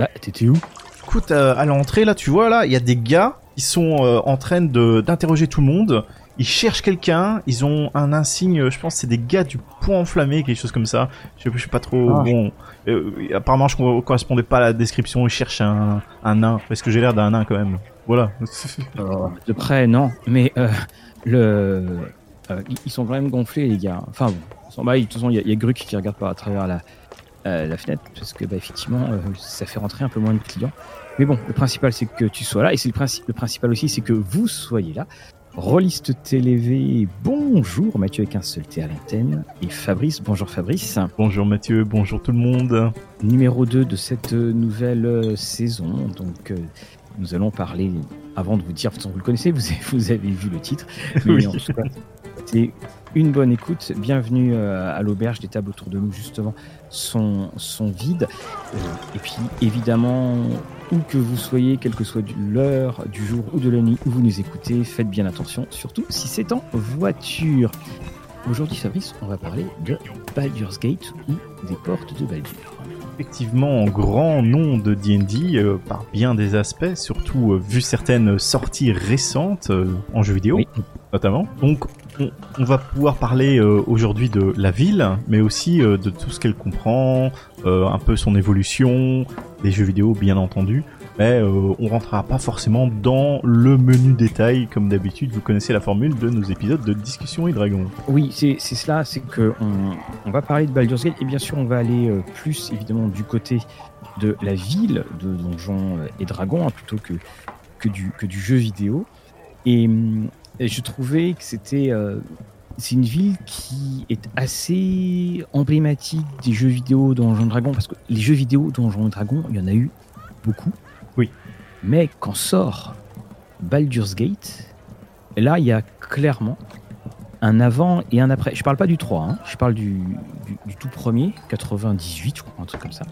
Bah, t'étais où? Écoute, euh, à l'entrée, là, tu vois, là, il y a des gars qui sont euh, en train de d'interroger tout le monde. Ils cherchent quelqu'un, ils ont un insigne, je pense que c'est des gars du point enflammé, quelque chose comme ça. Je sais, je sais pas trop. Ah. Bon, euh, apparemment, je ne correspondais pas à la description. Ils cherchent un, un nain, parce que j'ai l'air d'un nain quand même. Voilà. De près, non. Mais euh, le, euh, ils- ils sont quand même gonflés, les gars. Enfin bon, ils sont- bah, de toute façon, il y, a- il y a Gruc qui regarde par à travers la, euh, la fenêtre, parce que bah, effectivement, euh, ça fait rentrer un peu moins de clients. Mais bon, le principal, c'est que tu sois là, et c'est le, princi- le principal aussi, c'est que vous soyez là. Rolliste TV, bonjour Mathieu avec un seul T à l'antenne, et Fabrice, bonjour Fabrice. bonjour Mathieu, bonjour tout le monde. numéro 2 de cette euh, nouvelle saison. Donc, euh, nous allons parler, avant de vous dire, vous le connaissez, vous avez, vous avez vu le titre. Mais Oui. en tout cas, c'est une bonne écoute. Bienvenue à l'auberge. Les tables autour de nous, justement, sont, sont vides. Euh, et puis, évidemment, où que vous soyez, quelle que soit l'heure du jour ou de la nuit où vous nous écoutez, faites bien attention, surtout si c'est en voiture. Aujourd'hui, Fabrice, on va parler de Baldur's Gate ou des portes de Baldur. Effectivement, grand nom de D&D euh, par bien des aspects, surtout euh, vu certaines sorties récentes euh, en jeux vidéo. Oui. Notamment. Donc, on, va pouvoir parler euh, aujourd'hui de la ville, mais aussi euh, de tout ce qu'elle comprend, euh, un peu son évolution, des jeux vidéo bien entendu. Mais on rentrera pas forcément dans le menu détail, comme d'habitude. Vous connaissez la formule de nos épisodes de Discussion et Dragons. Oui, c'est cela, c'est que on, va parler de Baldur's Gate et bien sûr on va aller plus évidemment du côté de la ville de Donjons et Dragons hein, plutôt que, que, du, que du jeu vidéo. Et, hum, et je trouvais que c'était euh, c'est une ville qui est assez emblématique des jeux vidéo Donjons et Dragons parce que les jeux vidéo Donjons et Dragons, il y en a eu beaucoup. Oui. Mais quand sort Baldur's Gate, là il y a clairement un avant et un après. Je parle pas du 3, hein, je parle du, du, du tout premier, 98, je crois, un truc comme ça.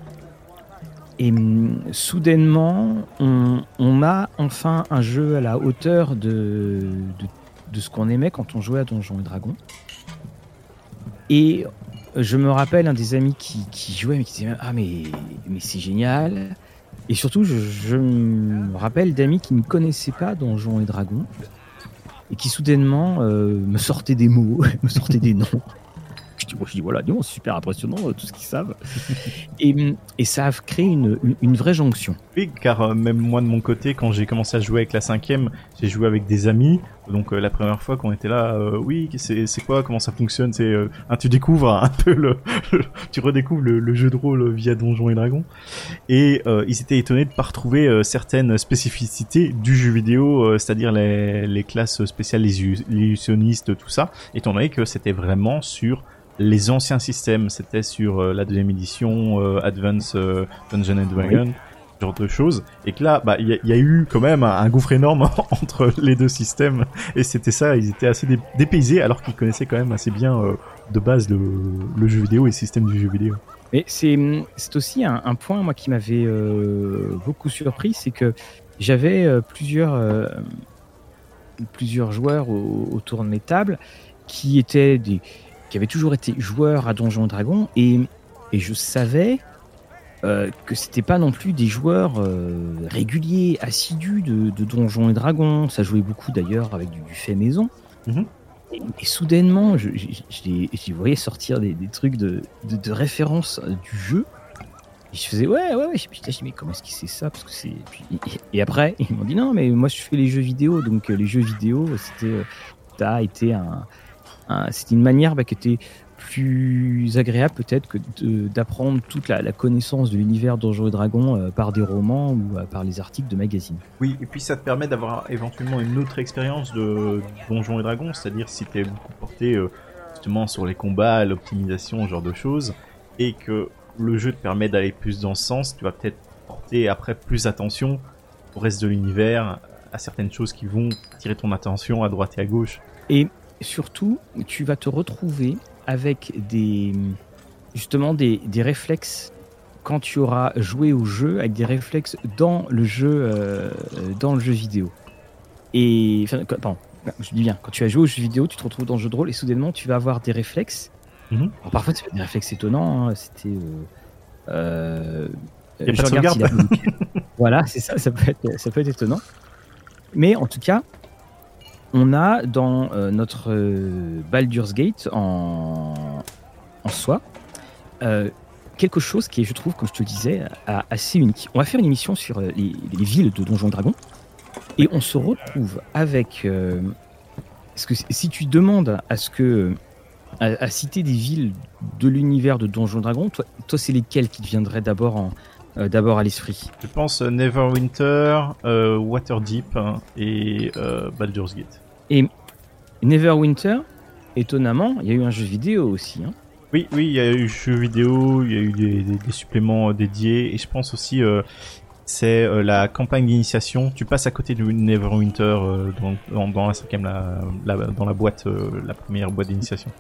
Et hum, soudainement, on, on a enfin un jeu à la hauteur de, de, de ce qu'on aimait quand on jouait à Donjons et Dragons. Et je me rappelle un des amis qui, jouait, mais qui disait Ah, mais, mais c'est génial. Et surtout, je, je me rappelle d'amis qui ne connaissaient pas Donjons et Dragons et qui soudainement euh, me sortaient des mots, me sortaient des noms. Je dis, je dis voilà, c'est super impressionnant euh, tout ce qu'ils savent. Et, et ça a créé une, une, une vraie jonction. Oui, car euh, même moi de mon côté, quand j'ai commencé à jouer avec la cinquième, j'ai joué avec des amis. Donc euh, la première fois qu'on était là, euh, oui, c'est quoi, comment ça fonctionne C'est euh, tu découvres un peu le, tu redécouvres le, le jeu de rôle via Donjons et Dragons. Et ils étaient étonnés de pas retrouver certaines spécificités du jeu vidéo, c'est-à-dire les, les classes spéciales, les illu- illusionnistes, tout ça, étant donné que c'était vraiment sur les anciens systèmes, c'était sur euh, la deuxième édition, euh, Advance euh, Dungeon and Dragon, ce genre de choses, et que là, bah, il y, a- il y a eu quand même un, un gouffre énorme entre les deux systèmes, et c'était ça, ils étaient assez dé- dépaysés, alors qu'ils connaissaient quand même assez bien euh, de base le, le jeu vidéo et le système du jeu vidéo. Mais c'est c'est aussi un, un point moi qui m'avait beaucoup surpris, c'est que j'avais plusieurs plusieurs joueurs au- autour de mes tables qui étaient des qui avaient toujours été joueurs à Donjons et Dragons et et je savais euh, que c'était pas non plus des joueurs euh, réguliers, assidus de, de Donjons et Dragons. Ça jouait beaucoup d'ailleurs avec du, du fait maison. Mhm. Et, et soudainement, je, je, voyais sortir des, des trucs de, de, de référence euh, du jeu. Et je faisais ouais, ouais, ouais. Putain, mais comment est-ce qu'il sait ça? Parce que c'est. Et, après, ils m'ont dit non, mais moi je fais les jeux vidéo. Donc euh, les jeux vidéo, c'était. a été un. C'était une manière bah, qui était plus agréable peut-être que d'apprendre toute la, la connaissance de l'univers Donjons et Dragons euh, par des romans ou euh, par les articles de magazines. Oui, et puis ça te permet d'avoir éventuellement une autre expérience de Donjons et Dragons, c'est-à-dire si t'es beaucoup porté euh, justement sur les combats, l'optimisation, ce genre de choses, et que le jeu te permet d'aller plus dans ce sens, tu vas peut-être porter après plus attention au reste de l'univers, à certaines choses qui vont tirer ton attention à droite et à gauche. Et surtout, tu vas te retrouver avec des justement des, des réflexes quand tu auras joué au jeu avec des réflexes dans le jeu euh, dans le jeu vidéo. Et enfin, pardon, je dis bien, quand tu as joué au jeu vidéo, tu te retrouves dans le jeu de rôle et soudainement tu vas avoir des réflexes. Mhm. Alors, parfois, fais des réflexes étonnants. hein. C'était euh, euh, voilà, c'est ça, ça peut, être, ça peut être étonnant. Mais en tout cas, on a dans euh, notre euh, Baldur's Gate en, en soi euh, quelque chose qui est, je trouve, comme je te disais, assez unique. On va faire une émission sur les, les villes de Donjons et Dragons et on se retrouve avec. si tu demandes à ce que. à, citer des villes de l'univers de Donjons et Dragons, toi, toi c'est lesquelles qui te viendraient d'abord en- euh, d'abord à l'esprit Je pense euh, Neverwinter, euh, Waterdeep hein, et Baldur's Gate. Neverwinter, étonnamment, il y a eu un jeu vidéo aussi. hein. Oui, oui, il y a eu jeux vidéo, il y a eu des, des- des suppléments dédiés, et je pense aussi euh, c'est euh, la campagne d'initiation. Tu passes à côté du Neverwinter euh, dans, dans, dans la cinquième, la, la- dans la boîte, la première boîte d'initiation.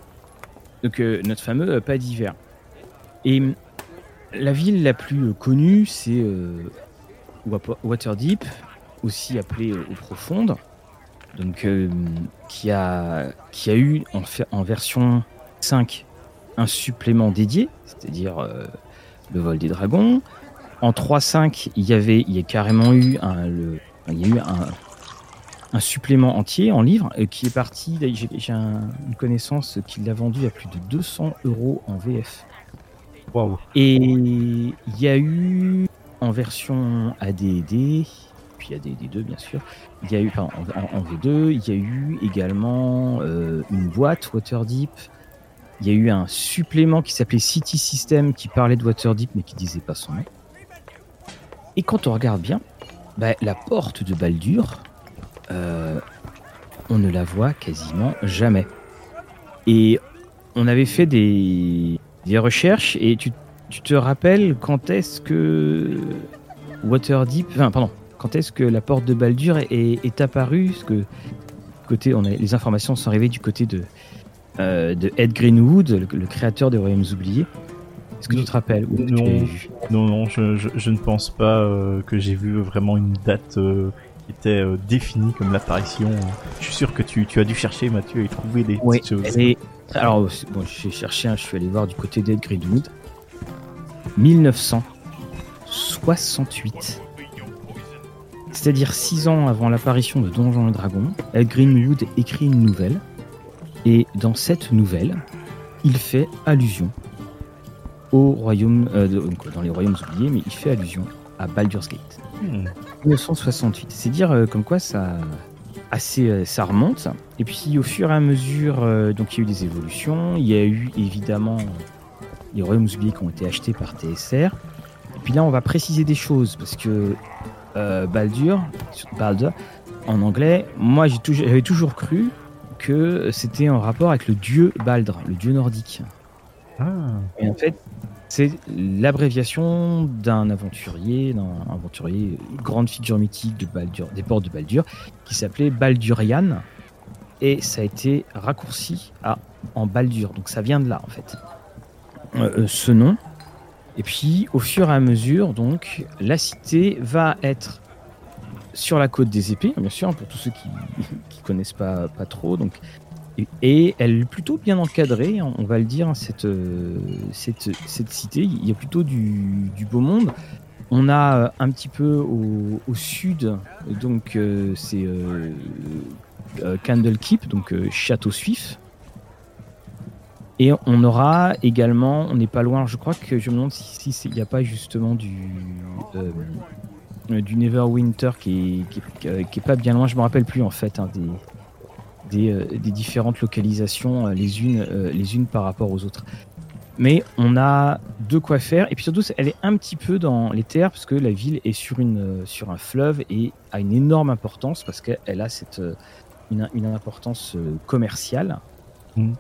Donc notre fameux pas d'hiver. Et la ville la plus euh, connue, c'est euh, Waterdeep, aussi appelée euh, Eau Profonde, donc qui a eu en, version 5 un supplément dédié, c'est-à-dire le vol des dragons. En 3.5, il y avait a carrément eu un a supplément entier en livre qui est parti. J'ai j'ai un- une connaissance qui l'a vendu à plus de 200 euros en VF. Et il y a eu en version AD&D, puis AD&D2 bien sûr, il y a eu, en V2, il y a eu également euh, une boîte Waterdeep. Il y a eu un supplément qui s'appelait City System qui parlait de Waterdeep mais qui disait pas son nom. Et quand on regarde bien, bah, la porte de Baldur, euh, on ne la voit quasiment jamais. Et on avait fait des, des recherches et tu, tu te rappelles quand est-ce que Waterdeep, enfin pardon, quand est-ce que la porte de Baldur est, est apparue? Parce que côté, on a, les informations sont arrivées du côté de, euh, de Ed Greenwood, le, le créateur des Royaumes oubliés. Est-ce que tu te rappelles Non. Non, non, je, je, je ne pense pas euh, que j'ai vu vraiment une date euh, qui était euh, définie comme l'apparition. Je suis sûr que tu, tu as dû chercher, Mathieu, et trouver des petites choses. est- Alors, bon, j'ai cherché, hein, je suis allé voir du côté d'Ed Greenwood. 1968. C'est-à-dire 6 ans avant l'apparition de Donjons et Dragons, Ed Greenwood écrit une nouvelle. Et dans cette nouvelle, il fait allusion au royaume, euh, dans les royaumes oubliés, mais il fait allusion à Baldur's Gate. Hmm. 1968. C'est dire euh, comme quoi ça, assez, euh, ça remonte. Et puis au fur et à mesure, euh, donc il y a eu des évolutions. Il y a eu évidemment les royaumes oubliés qui ont été achetés par TSR. Et puis là, on va préciser des choses parce que Baldur, Baldur, en anglais, moi j'ai toujours- j'avais toujours cru que c'était en rapport avec le dieu Baldr, le dieu nordique. Ah. Et en fait, c'est l'abréviation d'un aventurier, d'un aventurier, grande figure mythique des ports de Baldur, qui s'appelait Baldurian. Et ça a été raccourci en Baldur. Donc ça vient de là, en fait. Euh, euh, ce nom. Et puis, au fur et à mesure, donc, la cité va être sur la côte des épées, bien sûr, pour tous ceux qui, qui connaissent pas, trop. Et, elle est plutôt bien encadrée, hein, on va le dire, cette, euh, cette, cette cité. Il y a plutôt du, beau monde. On a euh, un petit peu au, sud, donc euh, c'est Candle Keep, donc Château Suif. Et on aura également, on n'est pas loin, je crois que je me demande si si il n'y a pas justement du, du Neverwinter qui est, qui, pas bien loin, je me rappelle plus en fait hein, des, euh, des différentes localisations, euh, les unes, euh, les unes par rapport aux autres. Mais on a de quoi faire, et puis surtout, elle est un petit peu dans les terres, parce que la ville est sur, une, sur un fleuve et a une énorme importance, parce qu'elle a cette, une, une importance commerciale. Mhm.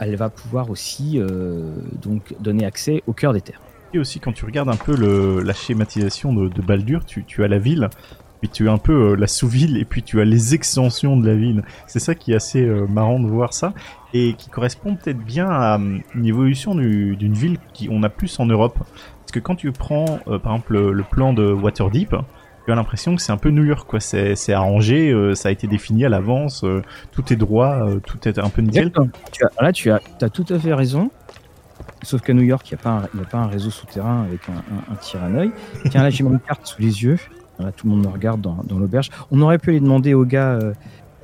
Elle va pouvoir aussi euh, donc donner accès au cœur des terres. Et aussi, quand tu regardes un peu le, la schématisation de, de Baldur, tu, tu as la ville, tu as un peu euh, la sous-ville, et puis tu as les extensions de la ville. C'est ça qui est assez euh, marrant de voir ça, et qui correspond peut-être bien à euh, une évolution du- d'une ville qu'on a plus en Europe. Parce que quand tu prends, euh, par exemple, le, plan de Waterdeep, tu as l'impression que c'est un peu New York, quoi. C'est arrangé, ça a été défini à l'avance, tout est droit, tout est un peu nickel. Là, tu as, tout à fait raison. Sauf qu'à New York, il n'y a, a pas un réseau souterrain avec un, un- tir à. Tiens, là, j'ai mon carte sous les yeux. Voilà, tout le monde me regarde dans, dans l'auberge. On aurait pu aller demander aux gars euh,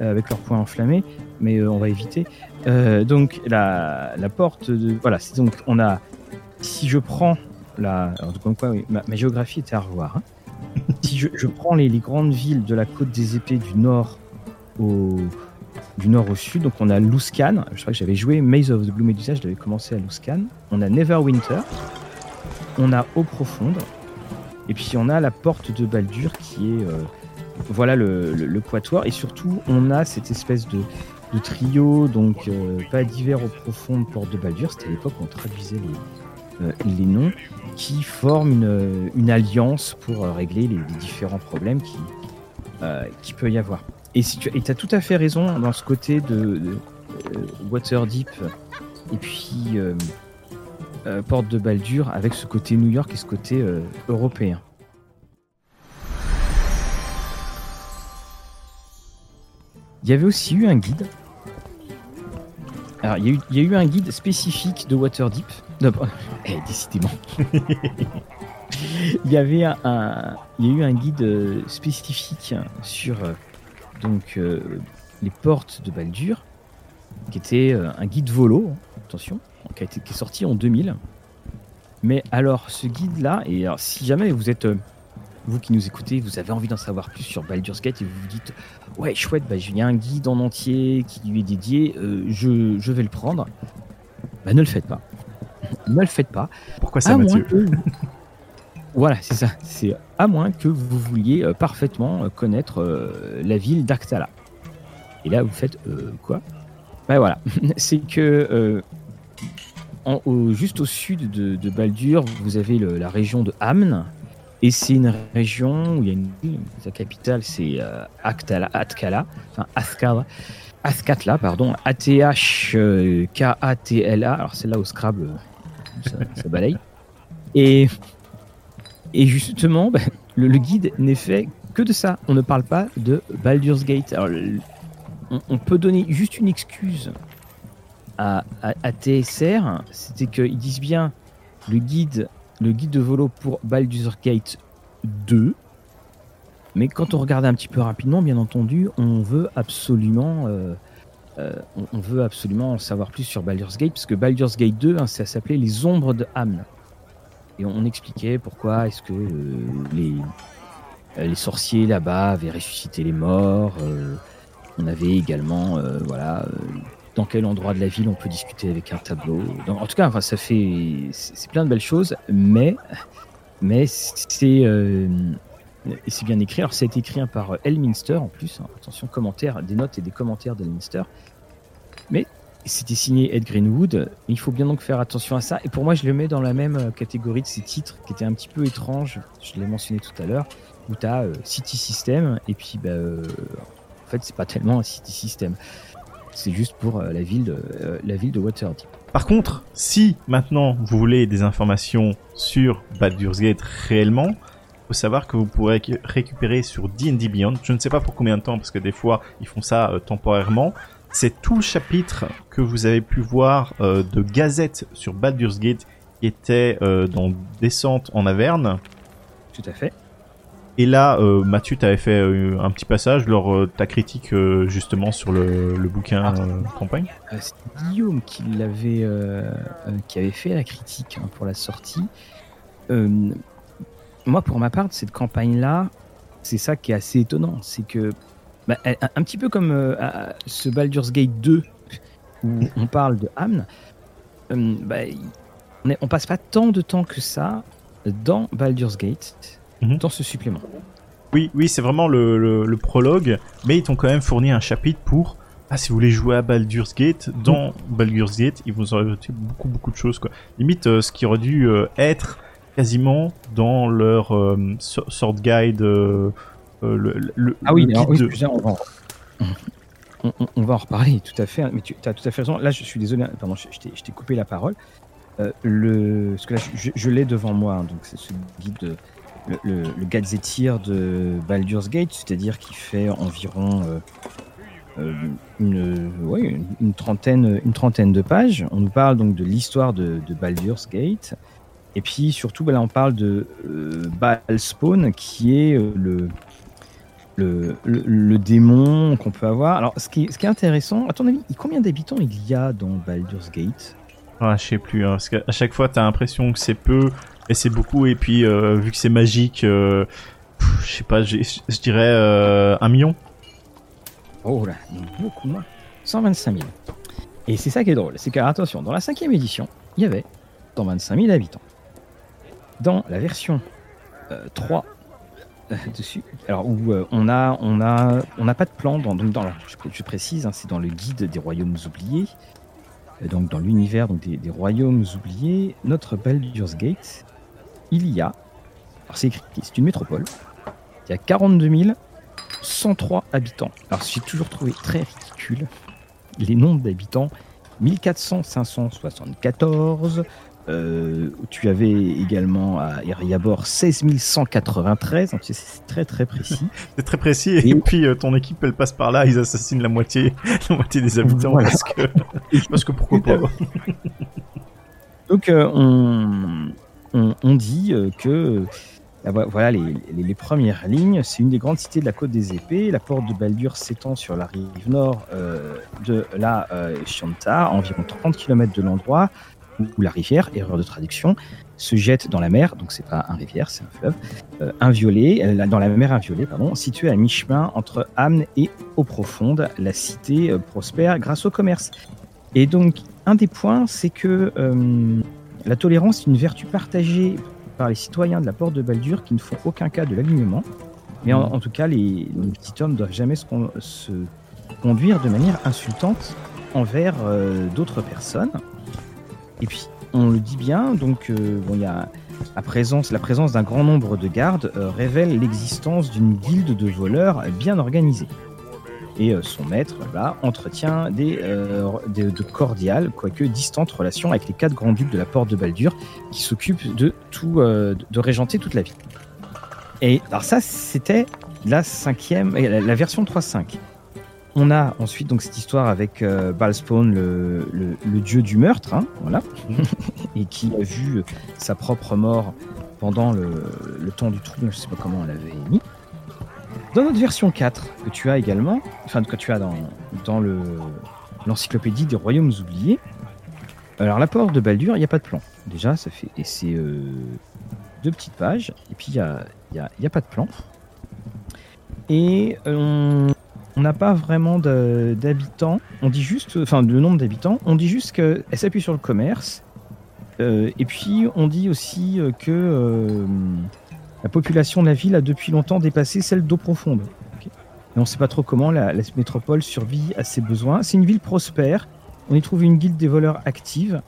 euh, avec leurs poings enflammés, mais euh, on va éviter. Euh, donc, la, la porte de. Voilà, c'est donc, on a. Si je prends la. Alors, comme quoi, oui, ma, ma géographie était à revoir. hein. si je, je prends les, les grandes villes de la côte des épées du nord au, du nord au sud. Donc on a Luskan, je crois que j'avais joué Maze of the Blue Medusa, je devais commencer à Luskan. On a Neverwinter, on a Eau Profonde, et puis on a la porte de Baldur qui est euh, voilà le, le, quatuor, et surtout on a cette espèce de, trio, donc euh, pas d'hiver Eau Profonde, porte de Baldur, c'était à l'époque où on traduisait les, euh, les noms, qui forment une, une alliance pour régler les, différents problèmes qui, qui peut y avoir. Et si tu as tout à fait raison dans ce côté de, de Waterdeep. Et puis euh, Porte de Baldur avec ce côté New York et ce côté euh, européen. Il y avait aussi eu un guide. Alors, il y, a eu, un guide spécifique de Waterdeep. Non, eh, décidément. il y avait un, il y a eu un guide euh, spécifique sur euh, donc les portes de Baldur, qui était un guide volo, attention, qui, a été, qui est sorti en 2000. Mais alors, ce guide-là, et alors, si jamais vous êtes, euh, vous qui nous écoutez, vous avez envie d'en savoir plus sur Baldur's Gate et vous vous dites, ouais, chouette, bah, il y a un guide en entier qui lui est dédié, euh, je, je vais le prendre, bah, ne le faites pas. ne le faites pas. Pourquoi ça, Mathieu que- Voilà, c'est ça. C'est à moins que vous vouliez euh, parfaitement connaître euh, la ville d'Arctala. Et là, vous faites euh, quoi? Ben voilà, c'est que euh, juste au sud de, Baldur, vous avez la région de Amn. Et c'est une région où il y a une ville, sa capitale c'est euh, Atkala, enfin Askala, Askatla, pardon, A-T-H-K-A-T-L-A. Alors celle-là au Scrabble, euh, ça, balaye. Et, et justement, bah, le, guide n'est fait que de ça. On ne parle pas de Baldur's Gate. Alors, on peut donner juste une excuse à, TSR, c'était qu'ils disent bien le guide, le guide de volo pour Baldur's Gate 2. Mais quand on regarde un petit peu rapidement, bien entendu, on veut absolument, euh, euh, on, veut absolument en savoir plus sur Baldur's Gate, parce que Baldur's Gate 2, hein, ça s'appelait les Ombres de Hamn. Et on expliquait pourquoi est-ce que euh, les, les sorciers là-bas avaient ressuscité les morts. on avait également, voilà, dans quel endroit de la ville on peut discuter avec un tableau. En tout cas, ça fait, c'est plein de belles choses, mais, mais c'est, euh, c'est bien écrit. Alors, ça a été écrit par Elminster en plus. hein. attention, commentaires, des notes et des commentaires d'Elminster. Mais c'était signé Ed Greenwood. Il faut bien donc faire attention à ça. Et pour moi, je le mets dans la même euh, catégorie de ces titres qui étaient un petit peu étranges. Je l'ai mentionné tout à l'heure. Où tu as City System. Et puis, bah, euh, en fait, c'est pas tellement un City System. C'est juste pour euh, la, ville de, euh, la ville de Waterdeep. Par contre, si maintenant vous voulez des informations sur Baldur's Gate réellement, faut savoir que vous pourrez récu- récupérer sur D&D Beyond, je ne sais pas pour combien de temps, parce que des fois ils font ça euh, temporairement, c'est tout le chapitre que vous avez pu voir euh, de Gazette sur Baldur's Gate qui était euh, dans Descente en Averne. Tout à fait. Et là, euh, Mathieu, t'avais fait euh, un petit passage lors euh, de ta critique euh, justement sur le, le bouquin euh, campagne. C'est Guillaume qui l'avait, qui avait fait la critique hein, pour la sortie. Moi, pour ma part, cette campagne-là, c'est ça qui est assez étonnant, c'est que bah, un, un petit peu comme ce Baldur's Gate 2 où on parle de euh, bah, on, est- on passe pas tant de temps que ça dans Baldur's Gate, Mhm. dans ce supplément. Oui, oui, c'est vraiment le, le, le prologue, mais ils t'ont quand même fourni un chapitre pour ah si vous voulez jouer à Baldur's Gate, dans Baldur's Gate, ils vous ont rajouté beaucoup beaucoup de choses quoi. Limite euh, ce qui aurait dû euh, être quasiment dans leur euh, so- sword guide euh, euh, le, le, Ah oui, le alors, guide oui, de- excusez, on, va en... on- on- on va en reparler, tout à fait. hein, Mais tu as tout à fait raison. Là, je suis désolé, hein, pardon, je, je t'ai- coupé la parole. Euh, le... Parce que là, je, je l'ai devant moi, hein, donc c'est ce guide, de- le, le, Gazetteer de Baldur's Gate, c'est-à-dire qui fait environ euh, euh, une, trentaine, une trentaine de pages. On nous parle donc de l'histoire de, Baldur's Gate. Et puis surtout, bah, là, on parle de euh, Balspawn, qui est euh, le, le, démon qu'on peut avoir. Alors, ce qui, est, ce qui est intéressant, à ton avis, combien d'habitants il y a dans Baldur's Gate? Ah, Je sais plus, hein, parce qu'à chaque fois, tu as l'impression que c'est peu et c'est beaucoup. Et puis, vu que c'est magique, je sais pas, je dirais un million. Oh là, beaucoup moins. 125 000. Et c'est ça qui est drôle, c'est car attention, dans la cinquième édition, il y avait 125 000 habitants. Dans la version 3 euh, euh, dessus, alors où euh, on a, on a, on n'a pas de plan dans, donc je, précise, hein, c'est dans le guide des royaumes oubliés, donc dans l'univers des, des, royaumes oubliés, notre Baldur's Gate, il y a, alors c'est écrit, c'est une métropole, il y a 42 000 103 habitants. Alors j'ai toujours trouvé très ridicule les nombres d'habitants. 1400 574. Euh, tu avais également à Eriabor 16 193, donc c'est très très précis. c'est très précis, et, puis euh, ton équipe elle passe par là, ils assassinent la moitié, la moitié des habitants parce, que, parce que pourquoi pas. donc euh, on, on, dit que ah, voilà les, premières lignes. C'est une des grandes cités de la côte des épées. La porte de Baldur s'étend sur la rive nord euh, de la euh, environ 30 km de l'endroit où la rivière, erreur de traduction, se jette dans la mer. Donc c'est pas un rivière, c'est un fleuve. Euh, inviolé, euh, dans la mer inviolée, pardon, située à mi-chemin entre Amne et Eau Profonde. La cité prospère grâce au commerce. Et donc un des points, c'est que la tolérance est une vertu partagée par les citoyens de la porte de Baldur qui ne font aucun cas de l'alignement. Mais en, tout cas, les, petits hommes ne doivent jamais se, conduire de manière insultante envers euh, d'autres personnes. Et puis, on le dit bien, donc euh, bon, il y a la présence, la présence d'un grand nombre de gardes euh, révèle l'existence d'une guilde de voleurs bien organisée. Et son maître, là, entretient des, de cordiales, quoique distantes relations avec les quatre grands ducs de la porte de Baldur, qui s'occupent de tout, de régenter toute la ville. Et alors ça, c'était la cinquième, la, version 3.5. On a ensuite donc cette histoire avec euh, Balspawn, le, le, dieu du meurtre, hein, voilà, et qui a vu sa propre mort pendant le, le temps du trouble, je sais pas comment on l'avait mis. Dans notre version 4, que tu as également, enfin que tu as dans, dans le l'encyclopédie des royaumes oubliés, alors la porte de Baldur, il n'y a pas de plan. Déjà, ça fait et c'est euh, deux petites pages, et puis il n'y a, y a, a, pas de plan. Et on n'a pas vraiment d'habitants. On dit juste, enfin, le nombre d'habitants. On dit juste qu'elle s'appuie sur le commerce. Euh, et puis on dit aussi que euh, la population de la ville a depuis longtemps dépassé celle d'eau profonde. On ne sait pas trop comment la, métropole survit à ses besoins. C'est une ville prospère. On y trouve une guilde des voleurs active.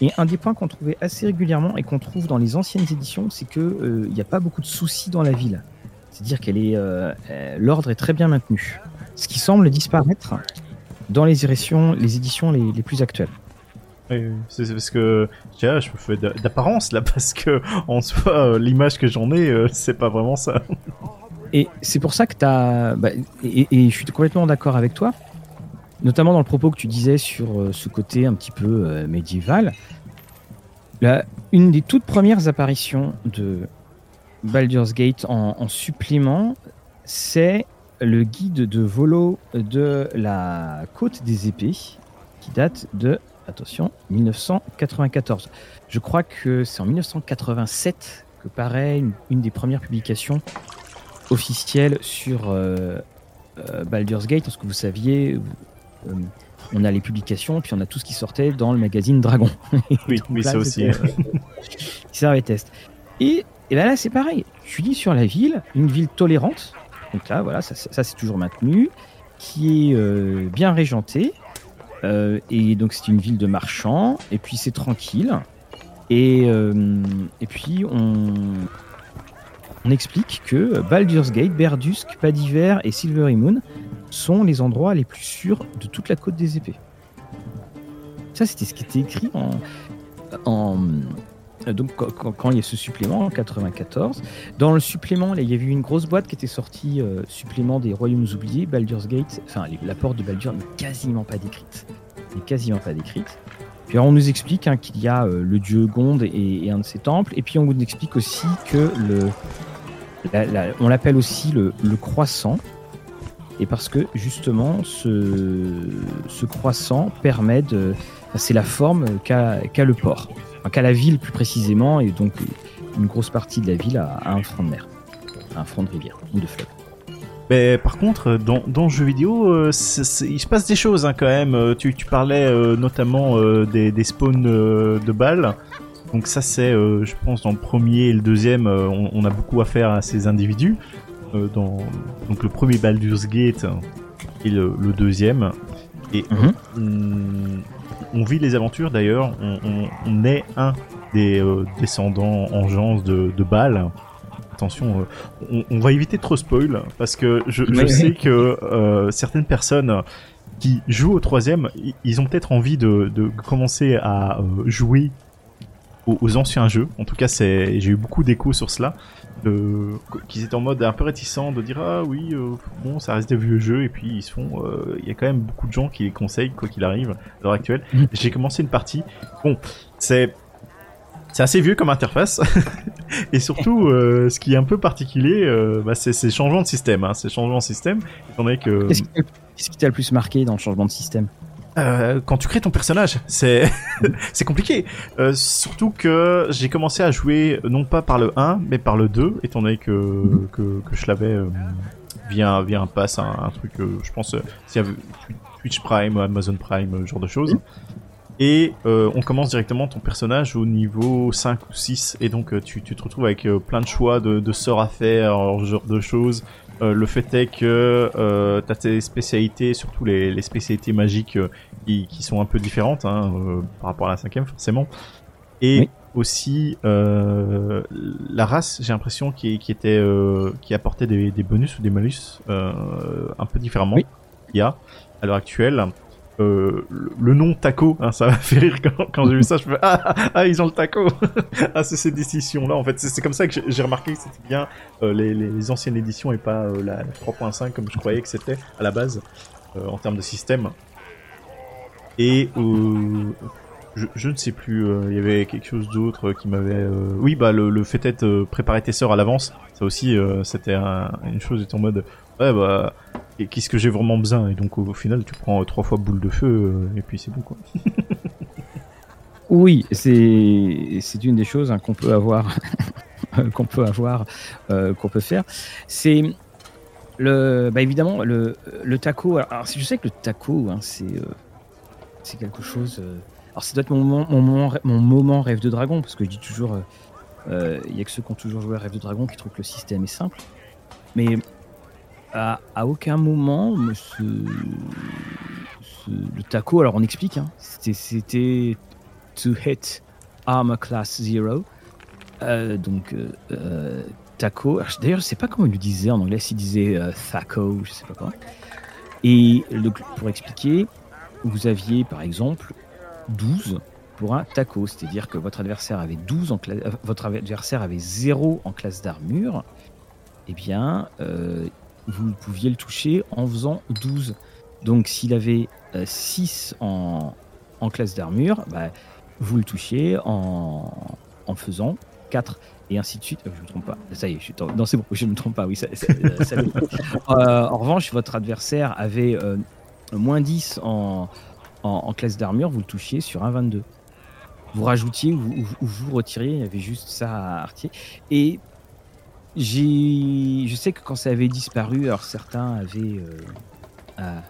Et un des points qu'on trouvait assez régulièrement et qu'on trouve dans les anciennes éditions, c'est qu'il il euh, n'y a pas beaucoup de soucis dans la ville. C'est-à-dire qu'elle est, euh, euh, l'ordre est très bien maintenu. Ce qui semble disparaître dans les éditions les, plus actuelles. C'est parce que je me fais d'apparence là parce que en soi l'image que j'en ai c'est pas vraiment ça. Et c'est pour ça que tu as bah, et, je suis complètement d'accord avec toi notamment dans le propos que tu disais sur euh, ce côté un petit peu euh, médiéval. une des toutes premières apparitions de Baldur's Gate en, supplément, c'est le guide de volo de la côte des épées, qui date de, attention, 1994. Je crois que c'est en 1987 que paraît une, des premières publications officielles sur euh, Baldur's Gate. Parce que vous saviez, euh, on a les publications, puis on a tout ce qui sortait dans le magazine Dragon. oui, oui ça aussi. ça les tests. Et, et là, là c'est pareil. Je dis sur la ville, une ville tolérante. Donc là, voilà, ça, c'est toujours maintenu, qui est euh, bien régentée. Euh, et donc c'est une ville de marchands. Et puis c'est tranquille. Et, et puis on, on explique que Baldur's Gate, Berdusk, Pas d'hiver et Silvery Moon sont les endroits les plus sûrs de toute la côte des épées. Ça, c'était ce qui était écrit en, donc quand, il y a ce supplément en 94, dans le supplément, il y avait une grosse boîte qui était sortie, supplément des Royaumes oubliés, Baldur's Gate, enfin la porte de Baldur n'est quasiment pas décrite, n'est quasiment pas décrite. Puis on nous explique hein, qu'il y a le dieu Gonde et, un de ses temples, et puis on nous explique aussi que le, on l'appelle aussi le, croissant, et parce que justement ce, ce croissant permet de, c'est la forme qu'a le port qu'a la ville plus précisément, et donc une grosse partie de la ville a, un front de mer, un front de rivière ou de fleuve. Mais par contre, dans, dans le jeu vidéo, euh, il se passe des choses hein, quand même. Euh, tu, tu parlais euh, notamment des, des, spawns de balles. Donc ça c'est, je pense, dans le premier et le deuxième, on, a beaucoup à faire à ces individus. dans donc le premier Baldur's Gate et le, deuxième. Et mhm on vit les aventures d'ailleurs, on, est un des euh, descendants en de, de Bâle. Attention, euh, on, va éviter trop spoil parce que je, sais que euh, certaines personnes qui jouent au troisième, ils ont peut-être envie de, commencer à jouer aux, anciens jeux. En tout cas, c'est j'ai eu beaucoup d'échos sur cela de qu'ils étaient en mode un peu réticents de dire ah oui euh, bon ça reste des vieux jeux et puis ils se font euh, il y a quand même beaucoup de gens qui les conseillent quoi qu'il arrive à l'heure actuelle. Mm. j'ai commencé une partie. Bon c'est c'est assez vieux comme interface. Et surtout euh, ce qui est un peu particulier bah, c'est ces changements de système hein, ces changements de système étant donné que qu'est-ce qui t'a le plus marqué dans le changement de système? Euh, quand tu crées ton personnage, c'est c'est compliqué. Euh, surtout que j'ai commencé à jouer non pas par le 1, mais par le 2, étant donné que que, que je l'avais euh, via via un pass, un, truc, euh, je pense, Twitch Prime, Amazon Prime, ce genre de choses. Et on commence directement ton personnage au niveau 5 ou 6, et donc tu, tu te retrouves avec plein de choix de, sorts à faire, ce genre de choses. Euh, le fait est que euh, tu as tes spécialités, surtout les, spécialités magiques euh, qui, qui, sont un peu différentes hein, euh, par rapport à la cinquième forcément. Et aussi la race, j'ai l'impression qui, qui était qui apportait des, des, bonus ou des malus un peu différemment. Il y a à l'heure actuelle. Euh, le nom taco, hein, ça m'a fait rire quand, quand j'ai vu ça. Je me ah, ah, ah, ils ont le taco. ah c'est cette édition là. En fait, c'est comme ça que j'ai remarqué que c'était bien euh, les, les, anciennes éditions et pas euh, la 3.5 comme je croyais que c'était à la base euh, en termes de système. Et je, je, ne sais plus. Il y avait quelque chose d'autre qui m'avait. Oui, bah le, fait d'être préparer tes sœurs à l'avance. Ça aussi, c'était une chose. J'étais en mode ouais bah qu'est-ce que j'ai vraiment besoin? Et donc au, final tu prends trois fois boule de feu euh, et puis c'est bon quoi. oui, c'est c'est une des choses hein, qu'on peut avoir qu'on peut avoir euh, qu'on peut faire. C'est le bah évidemment le, le taco. Alors, je sais que le taco hein, c'est euh, c'est quelque chose. alors ça doit être mon moment, mon moment, mon moment rêve de dragon parce que je dis toujours il y a que ceux qui ont toujours joué à rêve de dragon qui trouvent que le système est simple. Mais à, aucun moment, le taco, alors on explique, hein, c'était to hit armor class 0. Euh, donc, euh, euh, taco. D'ailleurs, je sais pas comment il le disait en anglais, s'il disait thaco, je sais pas quoi. Et pour expliquer, vous aviez par exemple 12 pour un taco, c'est-à-dire que votre adversaire avait 12 en votre adversaire avait 0 en classe d'armure. Eh bien, vous pouviez le toucher en faisant 12. Donc s'il avait 6 euh, en, en, classe d'armure, bah, vous le touchiez en, en, faisant 4 et ainsi de suite. Euh, je me trompe pas. Ça y est, je suis non c'est bon, je ne me trompe pas. Oui, ça, euh, en revanche, votre adversaire avait moins 10 en, en, classe d'armure, vous le touchiez sur un 22. Vous rajoutiez ou vous, retiriez, il y avait juste ça à artier. Et j'ai, je sais que quand ça avait disparu, alors certains avaient, euh,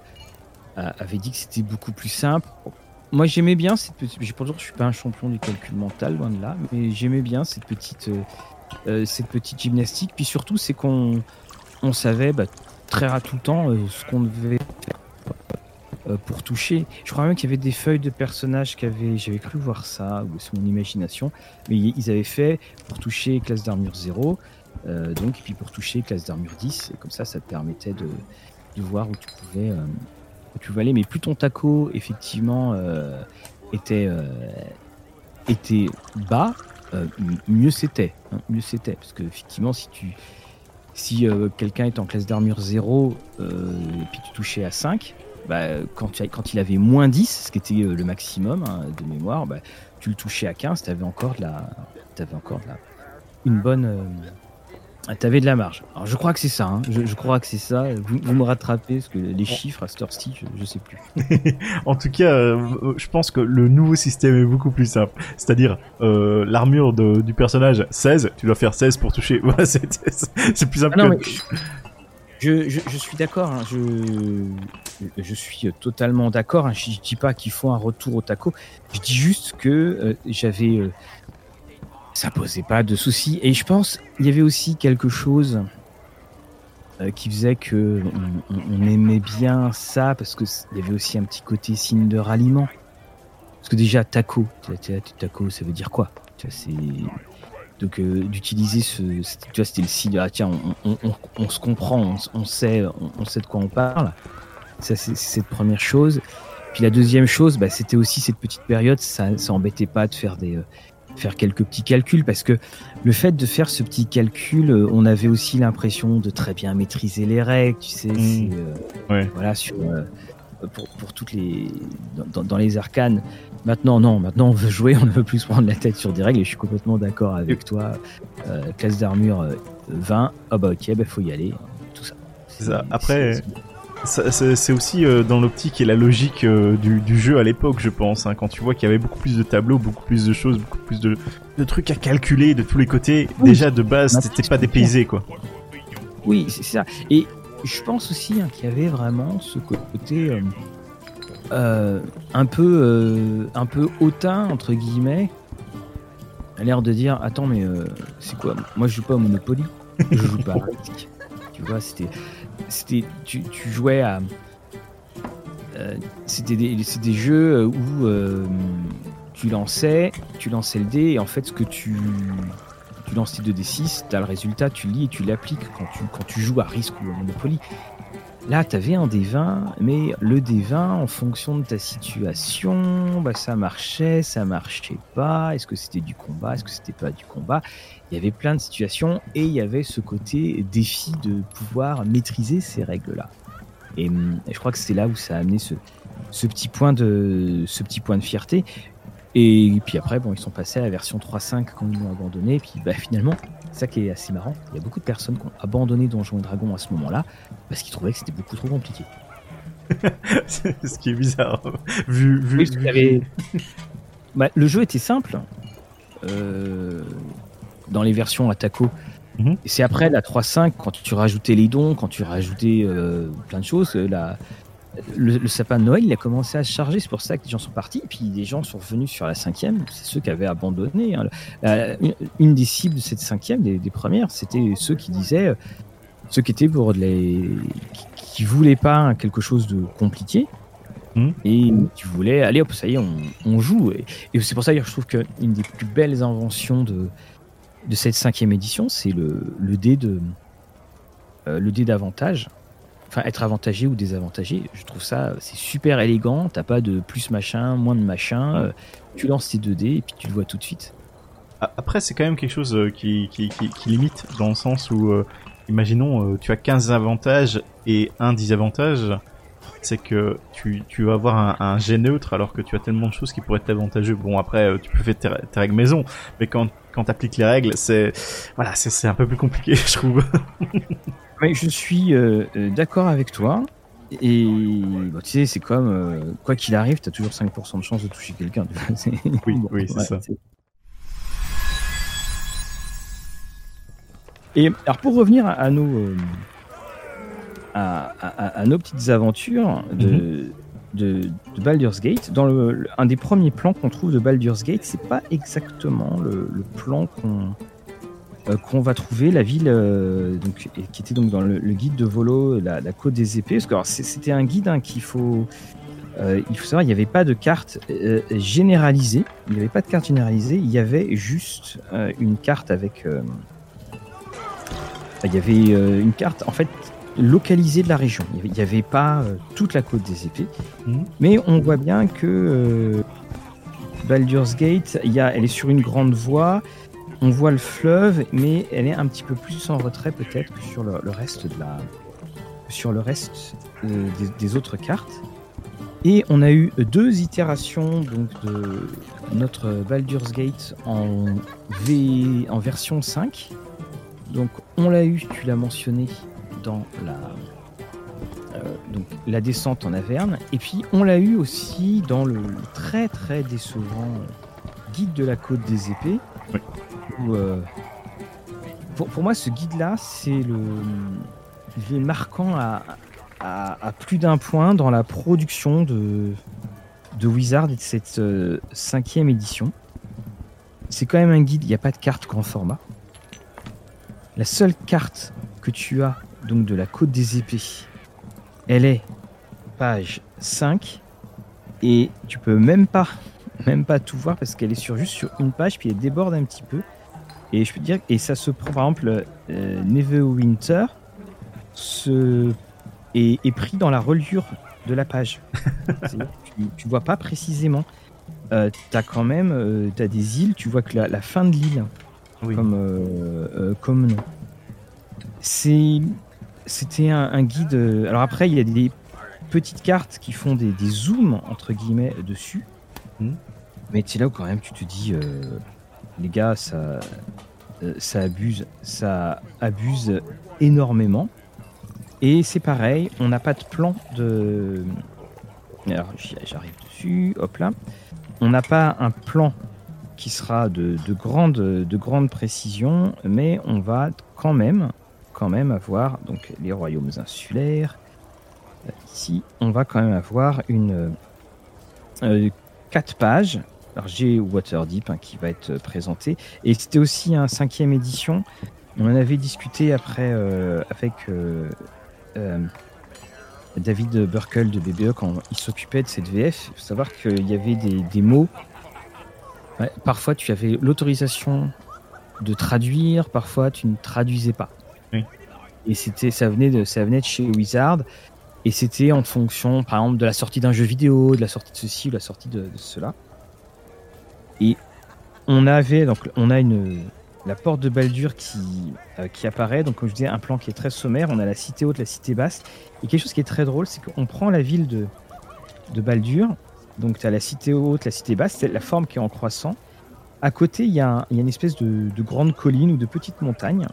avaient dit que c'était beaucoup plus simple. Moi, j'aimais bien cette petite. Je ne suis pas un champion du calcul mental, loin de là, mais j'aimais bien cette petite, euh, euh, cette petite gymnastique. Puis surtout, c'est qu'on on savait bah, très rare tout le temps ce qu'on devait faire pour toucher. Je crois même qu'il y avait des feuilles de personnages qui j'avais cru voir ça, ou c'est mon imagination, mais ils avaient fait pour toucher classe d'armure 0, euh, donc, et puis pour toucher classe d'armure 10, et comme ça, ça te permettait de, voir où tu pouvais, euh, où tu pouvais aller. Mais plus ton taco, effectivement, euh, était, était bas, euh, mieux c'était. hein, mieux c'était. Parce que effectivement, si tu si euh, quelqu'un est en classe d'armure 0 euh, et puis tu touchais à 5, bah, quand, il avait moins 10, ce qui était euh, le maximum hein, de mémoire, bah, tu le touchais à 15, tu avais encore encore de la, une bonne, t'avais de la marge. Alors je crois que c'est ça, hein, je, je crois que c'est ça. Vous, vous me rattrapez parce que les chiffres à cette heure-ci, je, je sais plus. En tout cas, euh, je pense que le nouveau système est beaucoup plus simple. C'est-à-dire, euh, l'armure du personnage 16, tu dois faire 16 pour toucher. Voilà, c'est plus simple Ah non, que... mais je, je, je suis d'accord. hein, je, je suis totalement d'accord. hein, je, je dis pas qu'il faut un retour au taco. Je dis juste que euh, j'avais. euh, ça posait pas de soucis. Et je pense il y avait aussi quelque chose euh, qui faisait que on, aimait bien ça parce que il y avait aussi un petit côté signe de ralliement. Parce que déjà taco, taco, ça veut dire quoi? C'est donc euh, d'utiliser ce, tu vois, c'était le signe. Ah tiens, on, on, se comprend, on, sait, on, sait de quoi on parle. Ça c'est c'est cette première chose. Puis la deuxième chose, bah, c'était aussi cette petite période. Ça, ça embêtait pas de faire des, euh, faire quelques petits calculs parce que le fait de faire ce petit calcul, euh, on avait aussi l'impression de très bien maîtriser les règles. Tu sais, Mm. c'est, euh, Ouais. voilà sur euh, pour, pour toutes les dans, les arcanes. Maintenant, non, maintenant on veut jouer, on ne veut plus se prendre la tête sur des règles et je suis complètement d'accord avec toi. Euh, classe d'armure euh, 20, ah bah ok, bah faut y aller, tout ça. C'est ça. Après, c'est aussi euh, dans l'optique et la logique euh, du, du jeu à l'époque, je pense. hein, quand tu vois qu'il y avait beaucoup plus de tableaux, beaucoup plus de choses, beaucoup plus de, de trucs à calculer de tous les côtés. Oui. Déjà de base, t'étais pas dépaysé, quoi. Oui, c'est ça. Et je pense aussi hein, qu'il y avait vraiment ce côté euh, euh, un peu euh, un peu hautain entre guillemets, l'air de dire attends mais c'est quoi? Moi je joue pas au Monopoly, je joue pas à Risk. Tu vois, c'était c'était tu, jouais à euh, c'était des, des jeux où euh, tu lançais, tu lançais le dé et en fait ce que tu tu lances tes 2d6, tu as le résultat, tu lis et tu l'appliques quand tu, quand tu joues à risque ou à Monopoly. Là, tu un D20, mais le D20, en fonction de ta situation, bah, ça marchait, ça marchait pas. Est-ce que c'était du combat? Est-ce que c'était pas du combat? Il y avait plein de situations et il y avait ce côté défi de pouvoir maîtriser ces règles-là. Et, hum, je crois que c'est là où ça a amené ce, ce, petit point de, ce petit point de fierté. Et puis après, bon, ils sont passés à la version 3.5 quand ils l'ont abandonné. Et puis bah, finalement, c'est ça qui est assez marrant. Il y a beaucoup de personnes qui ont abandonné Donjons et Dragons à ce moment-là parce qu'ils trouvaient que c'était beaucoup trop compliqué. C'est ce qui est bizarre. vu, Oui, avait- Bah, le jeu était simple euh, dans les versions Attaco. Mhm. Et c'est après la 3.5, quand tu rajoutais les dons, quand tu rajoutais euh, plein de choses, euh, la- le, le sapin de Noël, il a commencé à se charger. C'est pour ça que les gens sont partis. Et puis les gens sont revenus sur la cinquième. C'est ceux qui avaient abandonné. hein. La- une, une des cibles de cette cinquième, des, des premières, c'était ceux qui disaient, euh, ceux qui étaient pour les, qui, qui voulaient pas quelque chose de compliqué. Mhm. Et tu voulais, allez hop, ça y est, on, on joue. Et, et c'est pour ça que je trouve qu'une des plus belles inventions de, de cette cinquième édition, c'est le, le dé de euh, le dé d'avantage. Être avantagé ou désavantagé, je trouve ça c'est super élégant. T'as pas de plus machin, moins de machin. euh, tu lances tes deux dés et puis tu le vois tout de suite. Après, c'est quand même quelque chose euh, qui, limite dans le sens où, euh, imaginons, euh, tu as 15 avantages et un désavantage. C'est que tu, vas avoir un, un jet neutre alors que tu as tellement de choses qui pourraient être avantageux. Bon, après, euh, tu peux faire tes, règles maison, mais quand, quand tu appliques les règles, c'est voilà, c'est un peu plus compliqué, je trouve. Mais je suis euh, euh, d'accord avec toi. Et bah, tu sais, c'est comme euh, quoi qu'il arrive, t'as toujours 5% de chance de toucher quelqu'un. tu Oui, oui, c'est ça. Et alors pour revenir à, à nos euh, à, à- à nos petites aventures de, Mhm. de, de Baldur's Gate, dans le, le- un des premiers plans qu'on trouve de Baldur's Gate, c'est pas exactement le, le plan qu'on qu'on va trouver la ville euh, donc, et qui était donc dans le, le guide de Volo, la, la côte des épées. Parce que alors, c'était un guide hein, qu'il faut euh, il faut savoir, il n'y avait pas de carte euh, généralisée. Il n'y avait pas de carte généralisée. Il y avait juste euh, une carte avec. euh, il y avait euh, une carte en fait localisée de la région. Il n'y avait, pas euh, toute la côte des épées. Mhm. Mais on voit bien que euh, Baldur's Gate, il y a, elle est sur une grande voie. On voit le fleuve, mais elle est un petit peu plus en retrait peut-être que sur le, reste euh, des, autres cartes. Et on a eu deux itérations donc de notre Baldur's Gate en version 5. Donc on l'a eu, tu l'as mentionné dans la euh, la descente en Averne et puis on l'a eu aussi dans le très très décevant guide de la côte des épées. Euh, pour, moi ce guide là c'est le marquant à, à, à plus d'un point dans la production de, de Wizard et de cette euh, cinquième édition. C'est quand même un guide, il n'y a pas de carte grand format. La seule carte que tu as donc de la Côte des Épées, elle est page 5 et tu peux même pas même pas tout voir parce qu'elle est sur juste sur une page puis elle déborde un petit peu et je peux te dire et ça se prend par exemple euh, Neverwinter se est, est pris dans la reliure de la page. Tu, tu vois pas précisément. Euh, t'as quand même euh, t'as des îles, tu vois que la, la fin de l'île Oui. comme euh, euh, comme nom. C'est c'était un, un guide. alors après il y a des petites cartes qui font des, des zooms entre guillemets dessus. Mhm. Mais c'est là où quand même tu te dis les gars ça euh, ça abuse ça abuse énormément. Et c'est pareil, on n'a pas de plan de. Alors j'arrive dessus, hop là. On n'a pas un plan qui sera de, de grande, de grande précision, mais on va quand même, quand même avoir donc les royaumes insulaires. Euh, Ici, on va quand même avoir une euh, quatre pages. Alors j'ai Waterdeep hein, qui va être présenté, et c'était aussi un cinquième édition. On en avait discuté après euh, avec euh, euh, David Burkle de BBE quand il s'occupait de cette VF. Il faut savoir qu'il y avait des, des mots. Ouais, parfois, tu avais l'autorisation de traduire, parfois, tu ne traduisais pas. Oui. Et c'était, ça venait de, ça venait de chez Wizard. Et c'était en fonction, par exemple, de la sortie d'un jeu vidéo, de la sortie de ceci ou de la sortie de, de cela. Et on avait, donc, on a une, la porte de Baldur qui, euh, qui apparaît. Donc, comme je disais, un plan qui est très sommaire. On a la cité haute, la cité basse. Et quelque chose qui est très drôle, c'est qu'on prend la ville de, de Baldur. Donc, tu as la cité haute, la cité basse, c'est la forme qui est en croissant. À côté, il y, a y a une espèce de, de grande colline ou de petite montagne.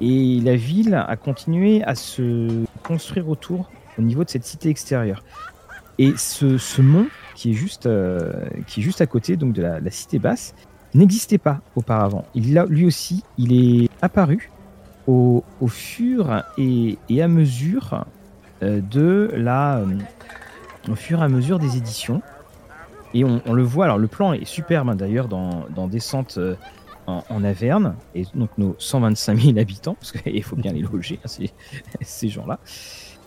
Et la ville a continué à se construire autour au niveau de cette cité extérieure. Et ce, ce mont qui est juste, euh, qui est juste à côté donc de la, cité basse n'existait pas auparavant. Il lui aussi, il est apparu au, fur et, à mesure euh, de la, euh, au fur et à mesure des éditions. Et on, le voit. Alors le plan est superbe hein, d'ailleurs dans, dans Descente en, Averne et donc nos 125 000 habitants parce qu'il faut bien les loger hein, ces, ces gens-là.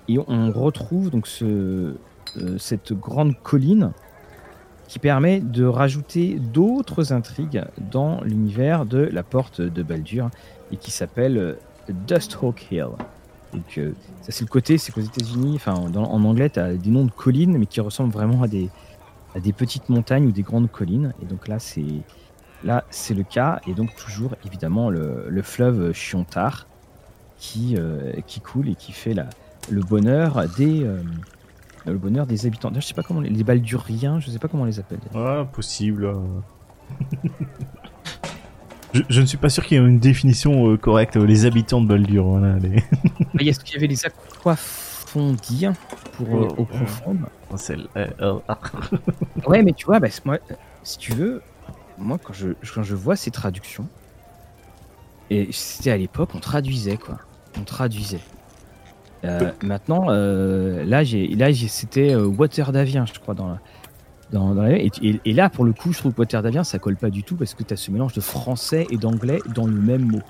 Et on retrouve donc ce, cette grande colline qui permet de rajouter d'autres intrigues dans l'univers de la porte de Baldur et qui s'appelle euh, Dusthawk Hill. Donc euh, ça c'est le côté, c'est qu'aux États-Unis, enfin en anglais, tu as des noms de collines mais qui ressemblent vraiment à des petites montagnes ou des grandes collines. Et donc là c'est là c'est le cas et donc toujours évidemment le, le fleuve Chiontar qui euh, coule et qui fait le bonheur des euh, le bonheur des habitants. Je sais pas comment les, les Balduriens, je sais pas comment on les appelle. Ah, possible. je, je ne suis pas sûr qu'il y ait une définition euh, correcte. euh, Les habitants de Baldur, voilà. les- Il y a ce qu'il y avait les aquafondiens pour euh, Oh, eau profonde. Oh. Ouais, mais tu vois, bah, moi, si tu veux, moi quand je quand je vois ces traductions, et c'était à l'époque, on traduisait quoi, on traduisait. Euh, maintenant, euh, là, j'ai, là, j'ai, c'était euh, Water d'Avien, je crois, dans la, dans, dans la- et, là, pour le coup, je trouve que Water d'Avien, ça colle pas du tout parce que tu as ce mélange de français et d'anglais dans le même mot.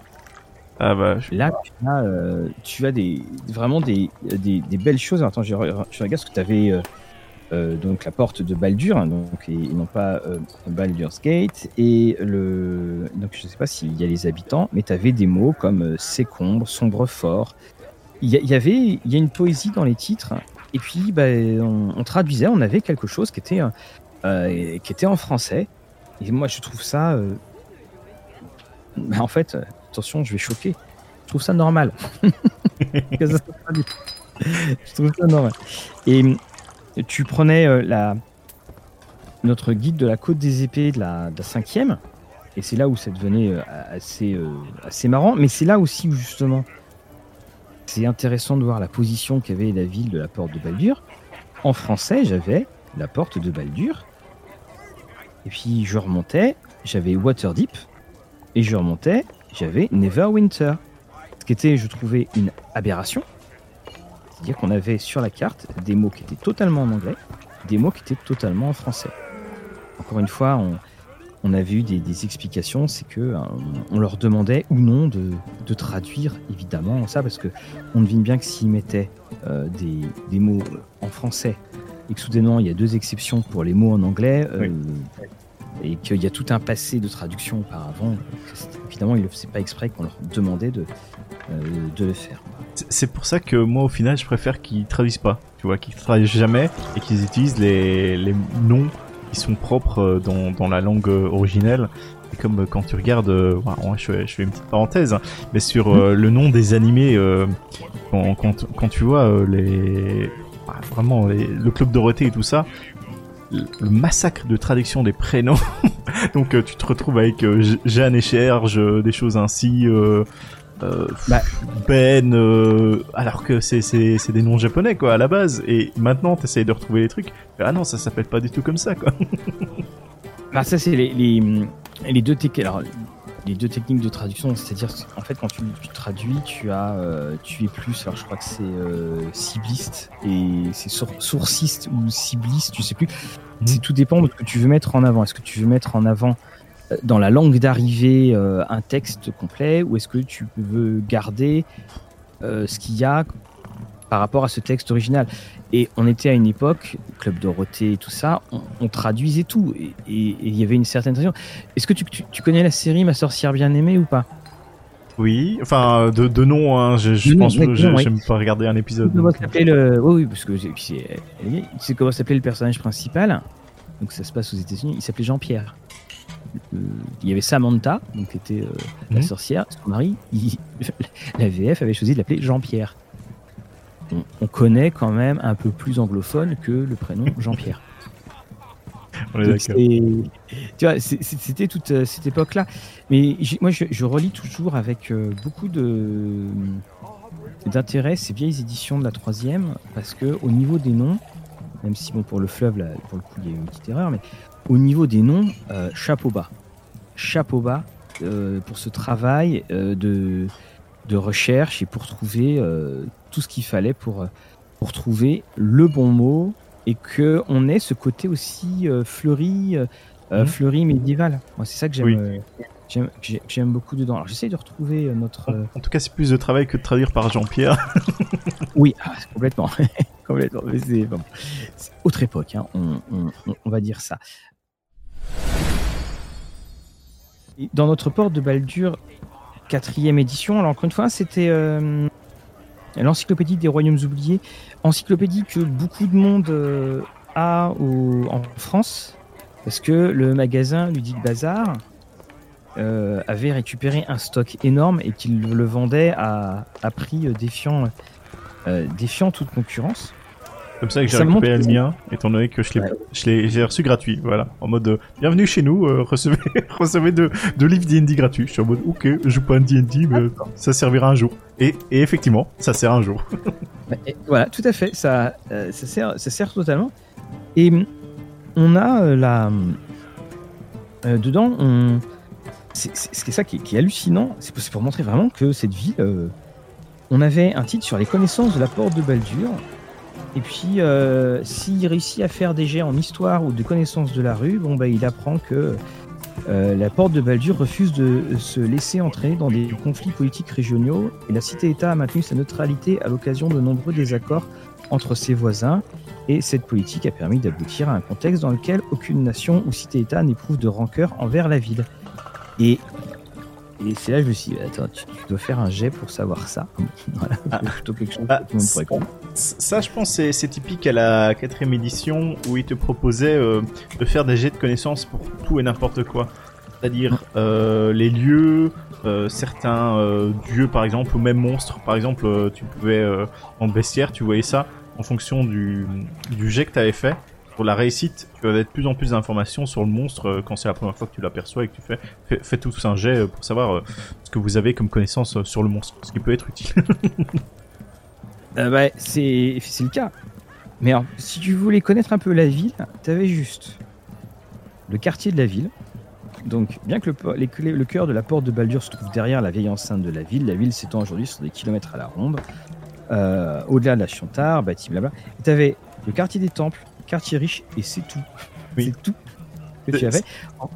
Ah bah, je- Là, tu as, euh, tu as des, vraiment des, des, des belles choses. Attends, je, re- je regarde ce que tu avais. donc la porte de Baldur, hein, donc, et, et non pas Baldur's Gate. Et le, donc je sais pas s'il y a les habitants, mais tu avais des mots comme sécombre, sombre fort. Il y, avait il y a une poésie dans les titres. Et puis, bah, on, on traduisait, on avait quelque chose qui était, euh, qui était en français. et moi, je trouve ça. euh, en fait, attention, je vais choquer. Je trouve ça normal. Je trouve ça normal. Et tu prenais euh, la, notre guide de la côte des épées de la, cinquième, et c'est là où ça devenait euh, assez, assez marrant, mais c'est là aussi où justement c'est intéressant de voir la position qu'avait la ville de la porte de Baldur. En français, j'avais la porte de Baldur, et puis je remontais, j'avais Waterdeep, et je remontais, j'avais Neverwinter. Ce qui était, je trouvais, une aberration. C'est-à-dire qu'on avait sur la carte des mots qui étaient totalement en anglais, des mots qui étaient totalement en français. Encore une fois, on, on avait eu des, des explications, c'est que euh, on leur demandait ou non de, de traduire évidemment ça, parce que on devine bien que s'ils mettaient euh, des, des mots en français et que soudainement il y a deux exceptions pour les mots en anglais, euh, et qu'il y a tout un passé de traduction auparavant, évidemment ils ne le faisaient pas exprès qu'on leur demandait de, euh, de le faire. C'est- C'est pour ça que moi, au final, je préfère qu'ils traduisent pas. Tu vois, qu'ils traduisent jamais et qu'ils utilisent les, les noms qui sont propres euh, dans, dans la langue euh, originelle. Et comme euh, quand tu regardes, je, je fais une petite parenthèse, hein, mais sur le nom des animés, quand, quand, tu vois les, ouais, vraiment le club Dorothée et tout ça, le massacre de traduction des prénoms. Donc tu te retrouves avec euh, Jeanne et Cherge, des choses ainsi. Euh, Bah. Ben, euh, alors que c'est des noms japonais quoi à la base. Et maintenant t'essayes de retrouver les trucs. Ah non, ça s'appelle pas du tout comme ça quoi. Alors ça c'est les, les, les deux techniques. Alors les deux techniques de traduction, c'est-à-dire en fait quand tu, tu traduis, tu as euh, tu es plus. Alors je crois que c'est cibliste et c'est sour- sourciste ou cibliste, tu sais plus. C'est tout dépend de ce que tu veux mettre en avant. Est-ce que tu veux mettre en avant dans la langue d'arrivée euh, un texte complet ou est-ce que tu veux garder euh, ce qu'il y a par rapport à ce texte original? Et on était à une époque, Club Dorothée et tout ça, on, on traduisait tout. Et il y avait une certaine traduction. Est-ce que tu, tu- tu connais la série Ma sorcière bien aimée ou pas? Oui, enfin de, de nom, hein, je, pense que exactement, j'ai- oui. j'aime pas regarder un épisode. Comment s'appelait le. Oui, oui, parce que c'est- puis c'est- tu sais comment s'appelait le personnage principal Donc ça se passe aux États-Unis. Il s'appelait Jean-Pierre. Euh, il y avait Samantha, donc qui était euh, la Mhm. sorcière. Son mari, il- la VF avait choisi de l'appeler Jean-Pierre. On, on connaît quand même un peu plus anglophone que le prénom Jean-Pierre. Tu vois, c'était toute euh, cette époque-là. Mais moi, je, je relis toujours avec euh, beaucoup de d'intérêt ces vieilles éditions de la troisième, parce que au niveau des noms, même si bon pour le fleuve, là, pour le coup, il y a eu une petite erreur, mais au niveau des noms, euh, chapeau bas, chapeau bas euh, pour ce travail euh, de de recherche et pour trouver tout ce qu'il fallait pour pour trouver le bon mot et que on ait ce côté aussi fleuri, Mhm. fleuri médiéval. Moi, c'est ça que j'aime, Oui. j'aime, beaucoup dedans. Alors, j'essaie de retrouver notre. En tout cas, c'est plus de travail que de traduire par Jean-Pierre. Oui, ah, complètement, Mais c'est autre époque. hein, On, va dire ça. Dans notre porte de Baldur, quatrième édition. Alors encore une fois, c'était euh, l'encyclopédie des royaumes oubliés, encyclopédie que beaucoup de monde euh, a en France, parce que le magasin Ludique Bazar euh, avait récupéré un stock énorme et qu'il le vendait à, à prix défiant, défiant toute concurrence. Comme ça que j'ai récupéré le mien, étant donné que je l'ai, Ouais. j'ai reçu gratuit, voilà. En mode, euh, bienvenue chez nous, euh, recevez, recevez deux, deux livres D&D gratuits. Je suis en mode, ok, je joue pas un D&D, mais ça servira un jour. Et, et effectivement, ça sert un jour. Et voilà, tout à fait. Ça, euh, ça, sert, ça sert totalement. Et hum, on a euh, la. euh, dedans, on. C'est ça qui est, qui est hallucinant. C'est pour, pour montrer vraiment que cette ville. euh, on avait un titre sur les connaissances de la porte de Baldur. Et puis, euh, s'il réussit à faire des jets en histoire ou de connaissances de la rue, bon, bah, il apprend que euh, la porte de Baldur refuse de se laisser entraîner dans des conflits politiques régionaux et la cité-État a maintenu sa neutralité à l'occasion de nombreux désaccords entre ses voisins et cette politique a permis d'aboutir à un contexte dans lequel aucune nation ou cité-État n'éprouve de rancœur envers la ville. Et Et c'est là que je me suis dit, attends, tu, dois faire un jet pour savoir ça. voilà, ah. plutôt quelque chose ah, Ça, je pense, c'est typique à la quatrième édition où il te proposait euh, de faire des jets de connaissances pour tout et n'importe quoi. C'est-à-dire euh, les lieux, euh, certains dieux par exemple, ou même monstres. Par exemple, tu pouvais, en bestiaire, tu voyais ça en fonction du, du jet que tu avais fait pour la réussite, tu vas avoir de plus en plus d'informations sur le monstre euh, quand c'est la première fois que tu l'aperçois et que tu fais, fais, fais tout un jet euh, pour savoir euh, ce que vous avez comme connaissance sur le monstre, ce qui peut être utile. bah, c'est le cas. Mais si tu voulais connaître un peu la ville, tu avais juste le quartier de la ville. Donc, bien que le, le cœur de la porte de Baldur se trouve derrière la vieille enceinte de la ville, la ville s'étend aujourd'hui sur des kilomètres à la ronde. Au-delà de la Chantar, bâti blabla. Tu avais le quartier des temples, quartier riche et c'est tout. C'est tout que tu avais. En,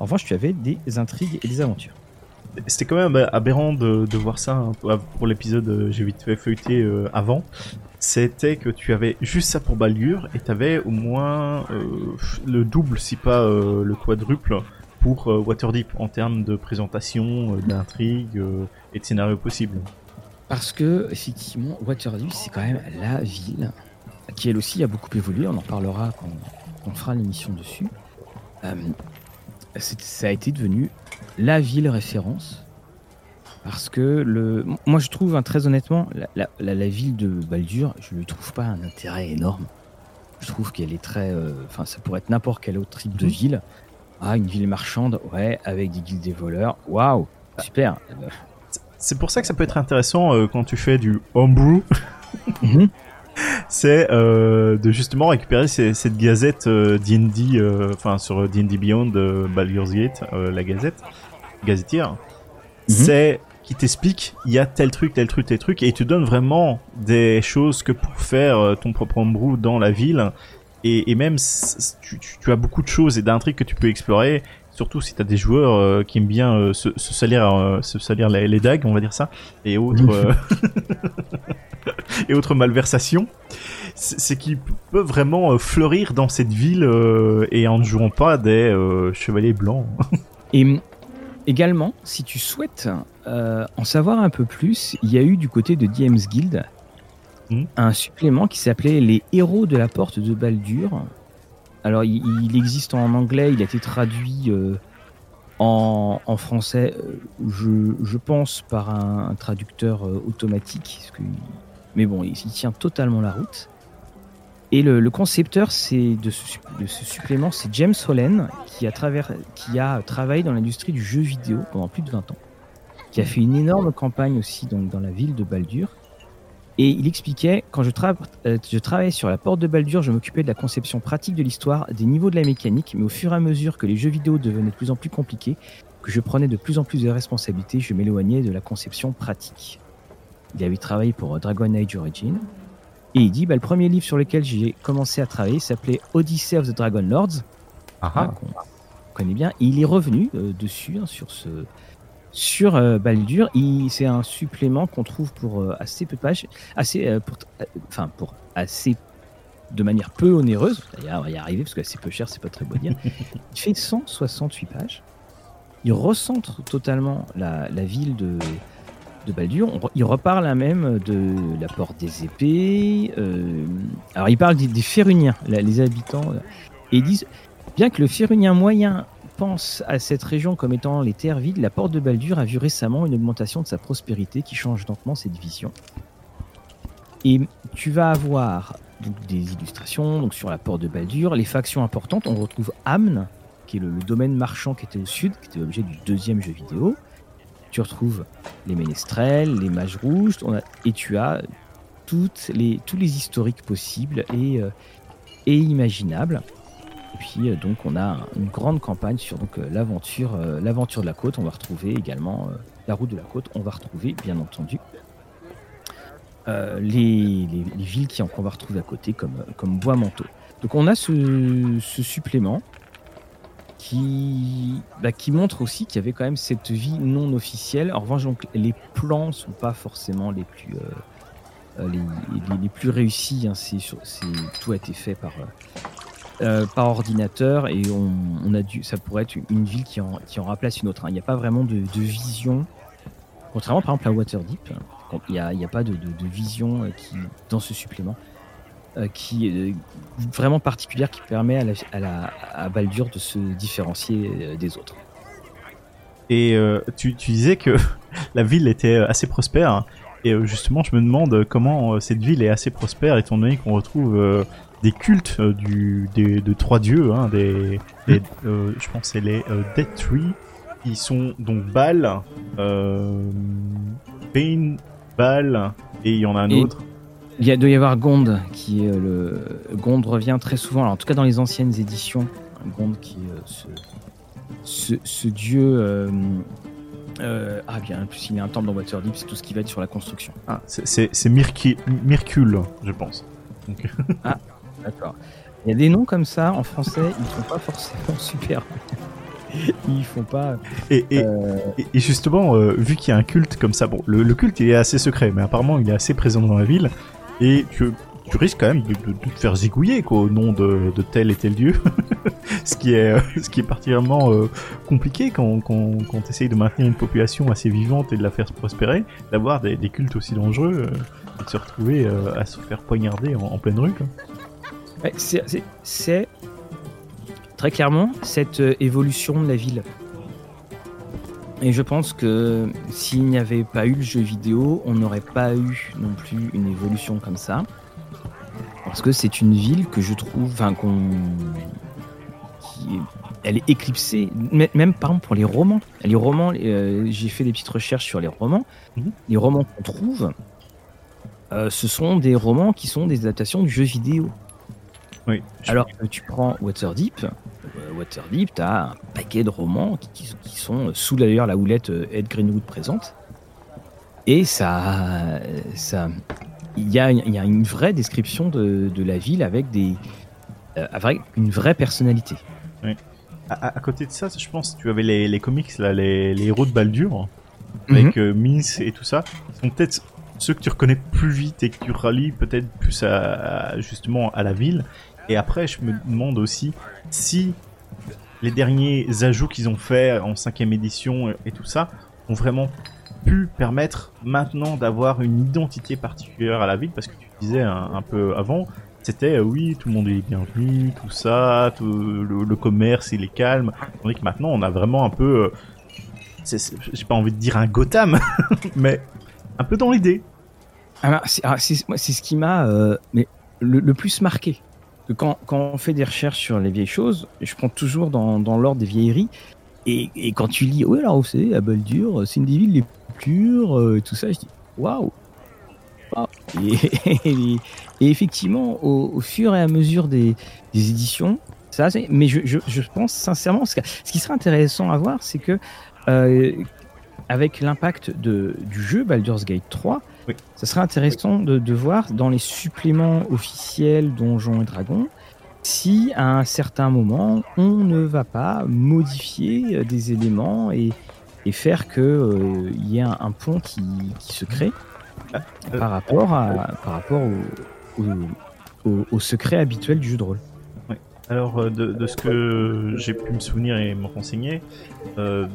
revanche, tu avais des intrigues et des aventures. C'était quand même aberrant de, voir ça hein, pour l'épisode euh, j'ai vite fait feuilleter euh, avant. C'était que tu avais juste ça pour Baldur et tu avais au moins euh, le double, si pas le quadruple, pour Waterdeep en termes de présentation, d'intrigue et de scénario possible. Parce que, effectivement, Waterdeep, c'est quand même la ville qui elle aussi a beaucoup évolué, on en parlera quand on fera l'émission dessus. Euh, ça a été devenu la ville référence. Parce que le, moi je trouve, hein, très honnêtement, la, ville de Baldur, je ne trouve pas un intérêt énorme. Je trouve qu'elle est très. Euh, enfin, ça pourrait être n'importe quel autre type de mhm. ville. Ah, une ville marchande, ouais, avec des guildes des voleurs. Waouh, super. C'est pour ça que ça peut être intéressant euh, quand tu fais du homebrew. Mhm c'est euh, de justement récupérer cette gazette euh, D&D, euh, enfin sur D&D Beyond Baldur's Gate, la gazette, gazetière. Mhm. C'est qui t'explique il y a tel truc, tel truc, tel truc, et il te donne vraiment des choses que pour faire ton propre homebrew dans la ville. Et, et même tu, tu, as beaucoup de choses et d'intrigues que tu peux explorer surtout si tu as des joueurs qui aiment bien se, salir se salir les, les, dagues on va dire ça et autres et autres malversations, c'est qu'ils peuvent vraiment euh, fleurir dans cette ville euh, et en ne jouant pas des euh, chevaliers blancs. et également, si tu souhaites en savoir un peu plus, il y a eu du côté de DM's Guild hmm. un supplément qui s'appelait Les héros de la porte de Baldur. Alors, il, existe en anglais, il a été traduit en, français, je, pense, par un, traducteur automatique, parce mais bon, il, tient totalement la route. Et le, concepteur de, ce, supplément, c'est James Hollen, qui a, travaillé dans l'industrie du jeu vidéo pendant plus de 20 ans, qui a fait une énorme campagne aussi dans la ville de Baldur. Et il expliquait, quand je, euh, je travaillais sur la porte de Baldur, je m'occupais de la conception pratique de l'histoire, des niveaux de la mécanique, mais au fur et à mesure que les jeux vidéo devenaient de plus en plus compliqués, que je prenais de plus en plus de responsabilités, je m'éloignais de la conception pratique. Il avait travaillé pour euh, Dragon Age Origin. Et il dit bah, le premier livre sur lequel j'ai commencé à travailler s'appelait Odyssey of the Dragon Lords. Ah, ah. On connaît bien. Et il est revenu euh, dessus, hein, sur ce. Sur euh, Baldur, c'est un supplément qu'on trouve pour assez peu de pages, assez, pour, enfin pour assez de manière peu onéreuse. D'ailleurs, on va y arriver parce que c'est peu cher, c'est pas très beau dire. il fait 168 pages. Il recentre totalement la, la ville de, de Baldur. il reparle là même de la porte des épées. Euh, alors il parle des, des Féruniens, les habitants. Euh, et ils disent, bien que le Férunien moyen pense à cette région comme étant les terres vides, la porte de Baldur a vu récemment une augmentation de sa prospérité qui change lentement cette vision. Et tu vas avoir des illustrations sur la porte de Baldur, les factions importantes. On retrouve Amn, qui est le domaine marchand qui était au sud, qui était l'objet du deuxième jeu vidéo tu retrouves les ménestrels, les mages rouges, et tu as tous les historiques possibles et, euh, et imaginables. Et puis euh, donc on a une grande campagne sur donc euh, l'aventure, l'aventure de la côte. On va retrouver également la route de la côte. On va retrouver bien entendu les, les, villes qu'on va retrouver à côté comme, comme Bois Manteau. Donc on a ce, ce supplément qui, bah, qui montre aussi qu'il y avait quand même cette vie non officielle. En revanche, donc, les plans sont pas forcément les plus, euh, euh, les, plus réussis. Hein. C'est, tout a été fait par, euh, par ordinateur et on, a dû, ça pourrait être une ville qui en, qui en remplace une autre. hein. Il n'y a pas vraiment de, de vision, contrairement par exemple à Waterdeep, il n'y a, a pas de, de- vision euh, qui, dans ce supplément euh, qui est vraiment particulière qui permet à, à, à Baldur de se différencier des autres. Et tu, tu disais que la ville était assez prospère. Et euh, justement, je me demande comment cette ville est assez prospère, étant donné qu'on retrouve des cultes euh, du, des, de trois dieux, hein, des, des- euh, je pense que c'est les euh, Death Tree, qui sont donc Baal, euh, Bane, Baal, et il y en a un Et- autre. Il y a, doit y avoir Gond qui est le Gond revient très souvent. Alors, en tout cas dans les anciennes éditions, Gond qui est ce, ce, ce dieu. euh, ah bien, en plus il est un temple dans Waterdeep, c'est tout ce qui va être sur la construction. Ah, c'est- Mircule, je pense. Donc, D'accord. Il y a des noms comme ça en français, ils sont pas forcément super. ils font pas. et, et, euh, Et, justement, euh, vu qu'il y a un culte comme ça, bon, le, le culte il est assez secret, mais apparemment il est assez présent dans la ville, et tu, tu risques quand même de, de- de te faire zigouiller quoi, au nom de, de tel et tel dieu, ce qui est, euh, ce qui est particulièrement compliqué quand, quand, quand tu essayes de maintenir une population assez vivante et de la faire prospérer, d'avoir des, des cultes aussi dangereux, et de se retrouver à se faire poignarder en, en pleine rue. Quoi. C'est- très clairement cette euh, évolution de la ville. Et je pense que s'il n'y avait pas eu le jeu vidéo, on n'aurait pas eu non plus une évolution comme ça. Parce que c'est une ville que je trouve, enfin qu'on, qui est- elle est éclipsée, même par exemple pour les romans. Les romans, euh, j'ai fait des petites recherches sur les romans. Mhm. Les romans qu'on trouve, euh, ce sont des romans qui sont des adaptations du jeu vidéo. Oui. Alors que tu prends Waterdeep, euh, Waterdeep, tu as un paquet de romans qui, qui- qui sont sous d'ailleurs la houlette euh, Ed Greenwood présente. Et ça, ça, il y a, il y a une vraie description de, de la ville avec des, euh, avec une vraie personnalité. À, à- à côté de ça, je pense que tu avais les, les comics, là, les, les héros de Baldur, avec euh, Mince et tout ça, qui sont peut-être ceux que tu reconnais plus vite et que tu rallies peut-être plus à, à- justement à la ville. Et après, je me demande aussi si les derniers ajouts qu'ils ont fait en cinquième édition et, tout ça ont vraiment pu permettre maintenant d'avoir une identité particulière à la ville, parce que tu disais un, peu avant, c'était euh, oui, tout le monde est bienvenu, tout ça, le, commerce il est calme. Tandis que maintenant on a vraiment un peu, euh, j'ai pas envie de dire un Gotham, mais un peu dans l'idée. C'est ce qui m'a euh, le plus marqué. Quand, quand on fait des recherches sur les vieilles choses, je prends toujours dans, dans l'ordre des vieilleries. Et, et quand tu lis, oui, alors c'est à Baldur, c'est une des villes les plus pures, euh, tout ça, je dis, waouh! Waouh. Et, effectivement, au, fur et à mesure des, éditions, ça, mais je, je, pense sincèrement, ce, qui serait intéressant à voir, c'est que euh, avec l'impact du jeu Baldur's Gate 3, Oui. ça serait intéressant de, de voir dans les suppléments officiels Donjons et Dragons si à un certain moment on ne va pas modifier euh, des éléments et, et faire que euh, il y ait un, un pont qui, qui se crée Ah, euh, par rapport à par rapport au, au, au- au secret habituel du jeu de rôle. Alors, euh, de, de ce que j'ai pu me souvenir et me renseigner, euh,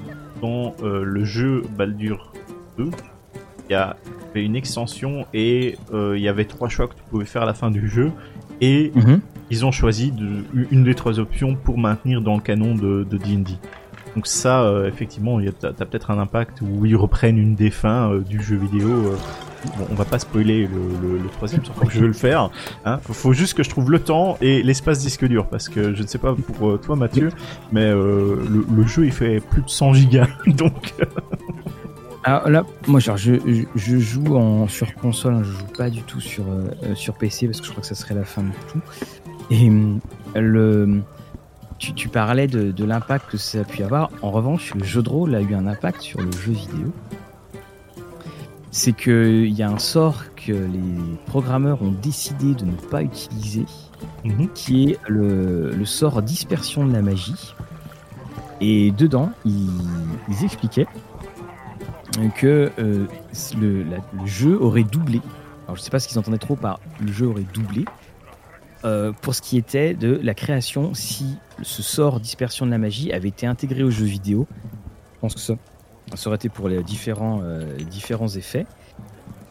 dans euh, le jeu Baldur 2, il y avait une extension et euh, il y avait trois choix que tu pouvais faire à la fin du jeu. Et ils ont choisi de, une des trois options pour maintenir dans le canon de D&D. Donc ça, euh, effectivement, t'as t'as peut-être un impact où ils reprennent une des fins euh, du jeu vidéo. euh. Bon, on va pas spoiler le, le, le troisième, surtout que je veux le faire. Hein. Faut, faut juste que je trouve le temps et l'espace disque dur, parce que je ne sais pas pour euh, toi, Mathieu, mais euh, le, le jeu il fait plus de 100 gigas, donc Alors là, moi, genre, je, je, je joue en, sur console, hein, je joue pas du tout sur, euh, euh, sur PC parce que je crois que ça serait la fin de tout. Et hum, le, tu, tu parlais de, de l'impact que ça a pu avoir. En revanche, le jeu de rôle a eu un impact sur le jeu vidéo. C'est qu'il y a un sort que les programmeurs ont décidé de ne pas utiliser, Mhm. qui est le, le sort dispersion de la magie. Et dedans, ils, ils expliquaient que euh, le, jeu aurait doublé. Alors je sais pas ce qu'ils entendaient trop par le jeu aurait doublé, euh, pour ce qui était de la création, si ce sort dispersion de la magie avait été intégré au jeu vidéo, je pense que ça, ça aurait été pour les différents, euh, différents effets.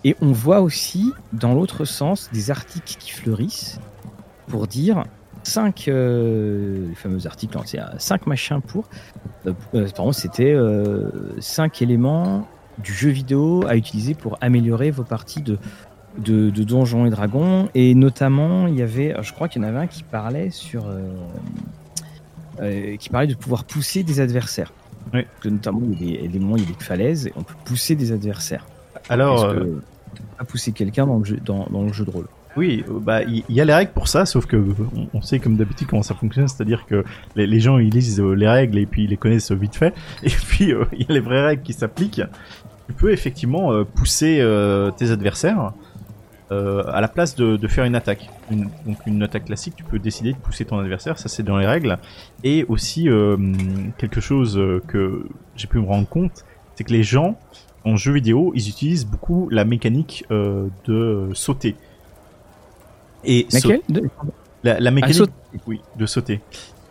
Et on voit aussi, dans l'autre sens, des articles qui fleurissent pour dire 5 les fameux articles, 5 machins pour. pardon, c'était 5 éléments du jeu vidéo à utiliser pour améliorer vos parties de, de, Donjons et Dragons. Et notamment, il y avait, je crois qu'il y en avait un qui parlait sur. Euh, euh, qui parlait de pouvoir pousser des adversaires. Oui. notamment, il y, a des, moments, il y a des falaises et on peut pousser des adversaires. Alors. Euh... Pas pousser quelqu'un dans, le jeu, dans, dans le jeu de rôle? Oui, bah il y, a les règles pour ça, sauf que on, sait comme d'habitude comment ça fonctionne, c'est-à-dire que les, gens ils lisent euh, les règles et puis ils les connaissent vite fait, et puis il y a les vraies règles qui s'appliquent. Tu peux effectivement pousser tes adversaires euh, à la place de, faire une attaque. Donc une attaque classique, tu peux décider de pousser ton adversaire, ça c'est dans les règles. Et aussi euh, quelque chose euh, que j'ai pu me rendre compte, c'est que les gens en jeu vidéo, ils utilisent beaucoup la mécanique euh, de sauter. Et Laquelle la, la, mécanique, oui, de sauter.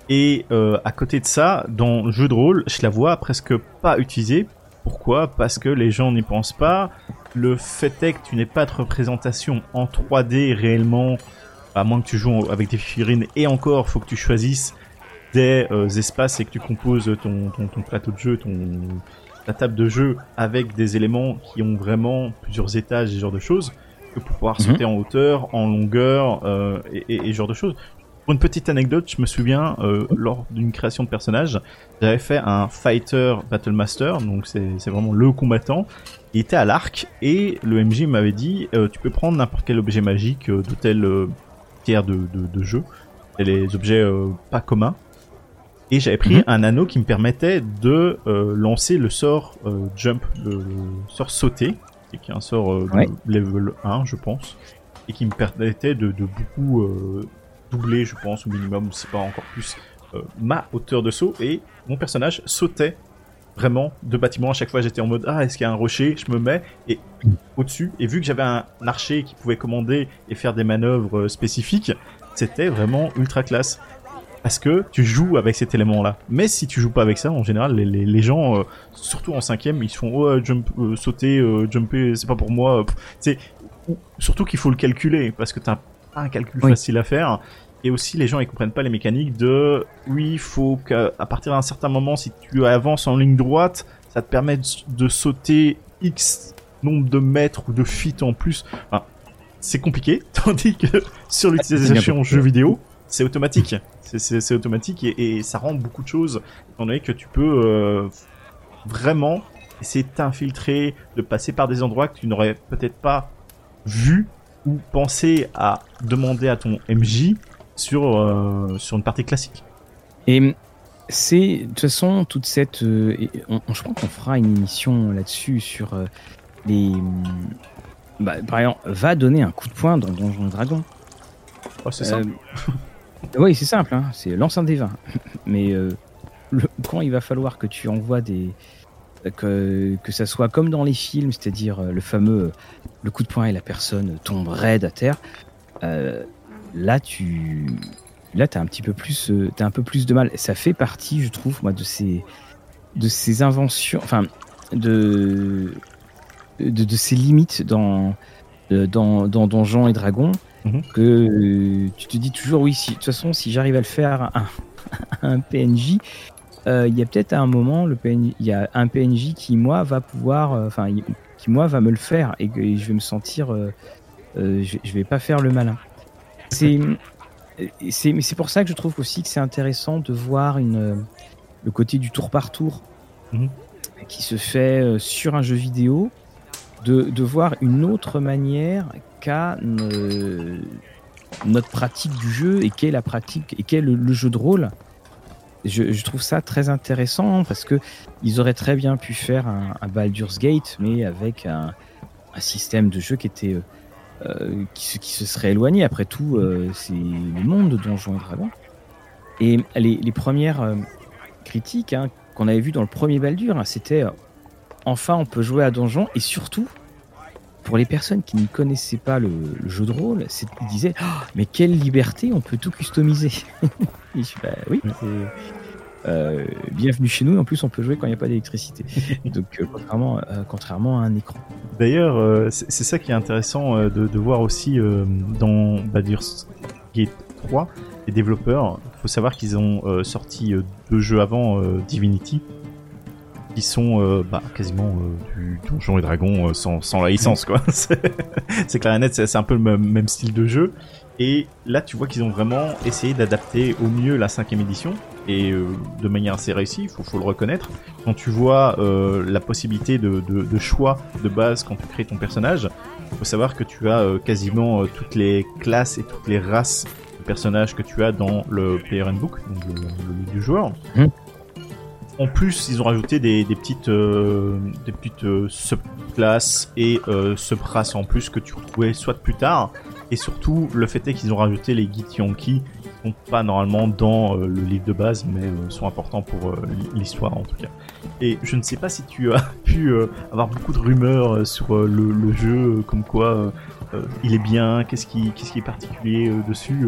Et euh, à côté de ça, dans le jeu de rôle, je la vois presque pas utilisée. Pourquoi? Parce que les gens n'y pensent pas. Le fait est que tu n'aies pas de représentation en 3D réellement, à moins que tu joues avec des figurines, et encore, faut que tu choisisses des euh, espaces et que tu composes ton, ton, plateau de jeu, ton, ta table de jeu avec des éléments qui ont vraiment plusieurs étages et ce genre de choses, pour pouvoir mhm. sauter en hauteur, en longueur euh, et, et, ce genre de choses. Pour une petite anecdote, je me souviens, euh, lors d'une création de personnage, j'avais fait un Fighter Battle Master, donc c'est vraiment le combattant, il était à l'arc, et le MJ m'avait dit, euh, tu peux prendre n'importe quel objet magique de tel euh, tiers de, de, de, jeu, et les objets pas communs, et j'avais pris mhm. un anneau qui me permettait de lancer le sort jump, le, sort sauter, et qui est un sort de level 1, je pense, et qui me permettait de, de beaucoup doubler, je pense, au minimum, c'est pas encore plus, euh, ma hauteur de saut et mon personnage sautait vraiment de bâtiment. À chaque fois, j'étais en mode ah est-ce qu'il y a un rocher? Je me mets et au-dessus. Et vu que j'avais un archer qui pouvait commander et faire des manœuvres euh, spécifiques, c'était vraiment ultra classe. Parce que tu joues avec cet élément-là. Mais si tu joues pas avec ça, en général, les, les, gens, euh, surtout en cinquième, ils se font oh, jump, sauter, jumper, c'est pas pour moi. C'est surtout qu'il faut le calculer parce que t'as un calcul facile à faire. Et aussi, les gens ils comprennent pas les mécaniques de oui, il faut qu'à partir d'un certain moment, si tu avances en ligne droite, ça te permet de sauter X nombre de mètres ou de feet en plus. Enfin, c'est compliqué, tandis que sur l'utilisation en jeu vidéo, c'est automatique. C'est automatique et, ça rend beaucoup de choses, étant donné que tu peux euh, vraiment essayer de t'infiltrer, de passer par des endroits que tu n'aurais peut-être pas vu ou penser à demander à ton MJ sur, euh, sur une partie classique. Et c'est de toute façon toute cette. Euh, je crois qu'on fera une émission là-dessus sur euh, les. Bah, par exemple, va donner un coup de poing dans Donjon Dragon. Oh, c'est simple. oui, c'est simple, hein, c'est lance un des 20. Mais le, quand il va falloir que tu envoies des, que, que ça soit comme dans les films, c'est-à-dire euh, le fameux euh, le coup de poing et la personne tombe raide à terre. Euh, là, tu là, as un petit peu plus, as un peu plus de mal. Ça fait partie, je trouve, moi, de ces de ces inventions, enfin, de de, ces limites dans dans, dans Donjons et Dragons mhm. que tu te dis toujours oui. Si, de toute façon, si j'arrive à le faire un, un PNJ, euh, il y a peut-être un moment, le il y a un PNJ qui moi va pouvoir, euh, enfin, qui moi va me le faire et que je vais me sentir, euh, je, je, vais pas faire le malin. C'est, c'est, c'est pour ça que je trouve aussi que c'est intéressant de voir une, le côté du tour par tour mhm. qui se fait sur un jeu vidéo, de, voir une autre manière qu'a notre pratique du jeu et qu'est la pratique et qu'est le jeu de rôle je, trouve ça très intéressant parce que ils auraient très bien pu faire un, Baldur's Gate, mais avec un, système de jeu qui était euh, euh, qui, se, serait éloigné. Après tout, euh, c'est le monde de Donjons et Dragons. Et les, premières critiques hein, qu'on avait vues dans le premier Baldur, hein, c'était enfin on peut jouer à Donjon et surtout pour les personnes qui ne connaissaient pas le, le jeu de rôle, c'est- ils disaient Ah, mais quelle liberté, on peut tout customiser. Et je bah oui, euh, bienvenue chez nous. En plus, on peut jouer quand il n'y a pas d'électricité. Donc, euh, contrairement, euh, contrairement à un écran. D'ailleurs, c'est ça qui est intéressant de, de voir aussi dans Baldur's Gate 3, les développeurs. Il faut savoir qu'ils ont sorti deux jeux avant Divinity, qui sont euh, bah, quasiment euh, du Donjon et Dragon euh, sans, sans la licence, quoi. c'est clair et net, c'est un peu le même, style de jeu. Et là, tu vois qu'ils ont vraiment essayé d'adapter au mieux la cinquième édition et de manière assez réussie, il faut, le reconnaître. Quand tu vois la possibilité de, choix de base quand tu crées ton personnage, il faut savoir que tu as quasiment toutes les classes et toutes les races de personnages que tu as dans le Player Handbook, donc du joueur. Mhm. En plus, ils ont rajouté des, petites, euh, des petites euh, subclasses et euh, subraces en plus que tu retrouvais soit plus tard. Et surtout, le fait est qu'ils ont rajouté les Githyanki, qui sont pas normalement dans euh, le livre de base, mais euh, sont importants pour euh, l'histoire en tout cas. Et je ne sais pas si tu as pu avoir beaucoup de rumeurs sur le, jeu, comme quoi il est bien, qu'est-ce qui, qu'est-ce qui est particulier dessus.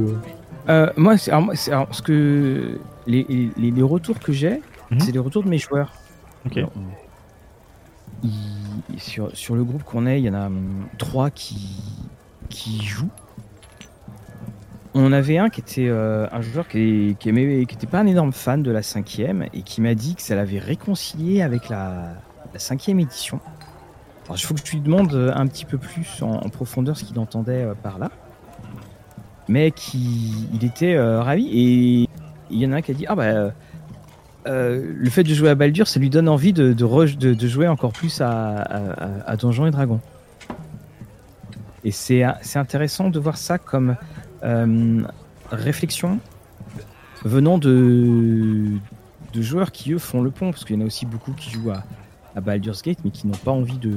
moi, c'est, moi, ce que les retours que j'ai, Mhm. c'est les retours de mes joueurs. Ok. Alors, il- sur, sur le groupe qu'on est, il y en a hum, trois qui, qui jouent. On avait un qui était euh, un joueur qui, qui aimait, qui était pas un énorme fan de la cinquième et qui m'a dit que ça l'avait réconcilié avec la, la cinquième édition. Alors, il faut que je lui demande euh, un petit peu plus en, en profondeur ce qu'il entendait euh, par là. Mais qui, il était euh, ravi et il y en a un qui a dit ah bah euh, le fait de jouer à Baldur, ça lui donne envie de, jouer encore plus à, à, Donjons et Dragons. Et c'est intéressant de voir ça comme euh, réflexion venant de, de joueurs qui, eux, font le pont, parce qu'il y en a aussi beaucoup qui jouent à, à Baldur's Gate, mais qui n'ont pas envie de,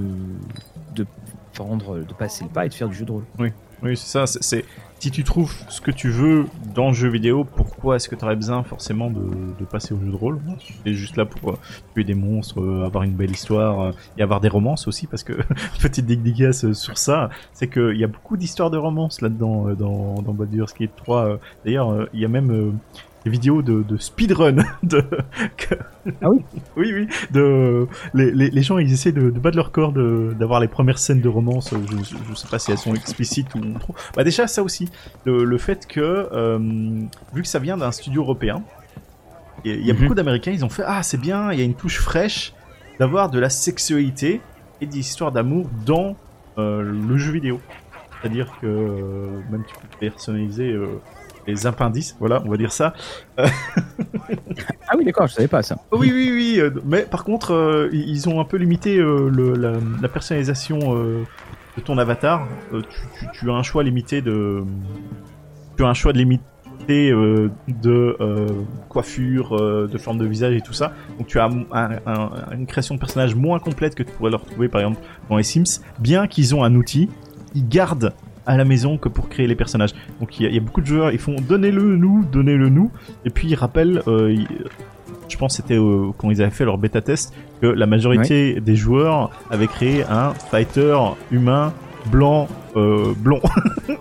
de, de passer le pas et de faire du jeu de rôle. Oui, c'est ça. C'est si tu trouves ce que tu veux dans le jeu vidéo, pourquoi est-ce que tu aurais besoin forcément de, passer au jeu de rôle Tu juste là pour euh, tuer des monstres, euh, avoir une belle histoire euh, et avoir des romances aussi, parce que petite dédicace sur ça, c'est qu'il y a beaucoup d'histoires de romances là-dedans dans, dans Baldur's Gate 3. euh. D'ailleurs, il y a même vidéos de, de speedrun de Ah oui. Oui oui de les, les, les gens ils essaient de, de battre leur corps d'avoir les premières scènes de romance. Je, je, je sais pas si elles sont explicites ou trop. Bah déjà ça aussi le, le fait que euh, vu que ça vient d'un studio européen il y a, il y a Mhm. beaucoup d'américains ils ont fait ah c'est bien il y a une touche fraîche d'avoir de la sexualité et des histoires d'amour dans euh, le jeu vidéo. C'est à dire que euh, même tu peux personnaliser euh, les appendices voilà on va dire ça Ah oui, d'accord, je savais pas ça. oui, oui, oui. euh, mais par contre, euh, ils ont un peu limité euh, le, la, la personnalisation euh, de ton avatar. Tu, tu- tu as un choix limité de. Tu as un choix de limité euh, de euh, coiffure, euh, de forme de visage et tout ça. Donc tu as un- un- une création de personnage moins complète que tu pourrais le retrouver par exemple dans les Sims. Bien qu'ils ont un outil, ils gardent à la maison que pour créer les personnages. Donc il y, a- il y a beaucoup de joueurs, ils font donnez-le nous, donnez-le nous, et puis ils rappellent, euh, ils- je pense que c'était euh, quand ils avaient fait leur bêta test, que la majorité des joueurs avaient créé un fighter humain blanc euh, blond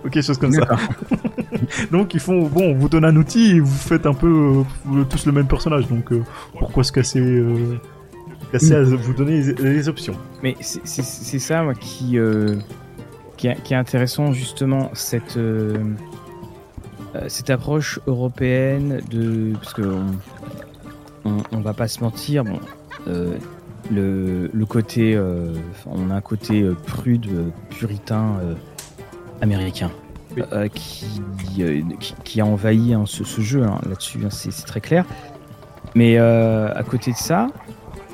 ou quelque chose comme ça. Donc ils font bon, on vous donne un outil et vous faites un peu euh, tous le même personnage. Donc euh, pourquoi se casser, euh, casser à vous donner les, les options? Mais c'est- ça moi, qui, euh, qui, est, qui est intéressant, justement, cette, euh, euh, cette approche européenne de. Parce que on, on, on va pas se mentir, bon, euh, le, le côté. euh, on a un côté prude, puritain euh, américain. Qui, qui, qui a envahi hein, ce, ce jeu hein, là-dessus, hein, c'est très clair. Mais à côté de ça,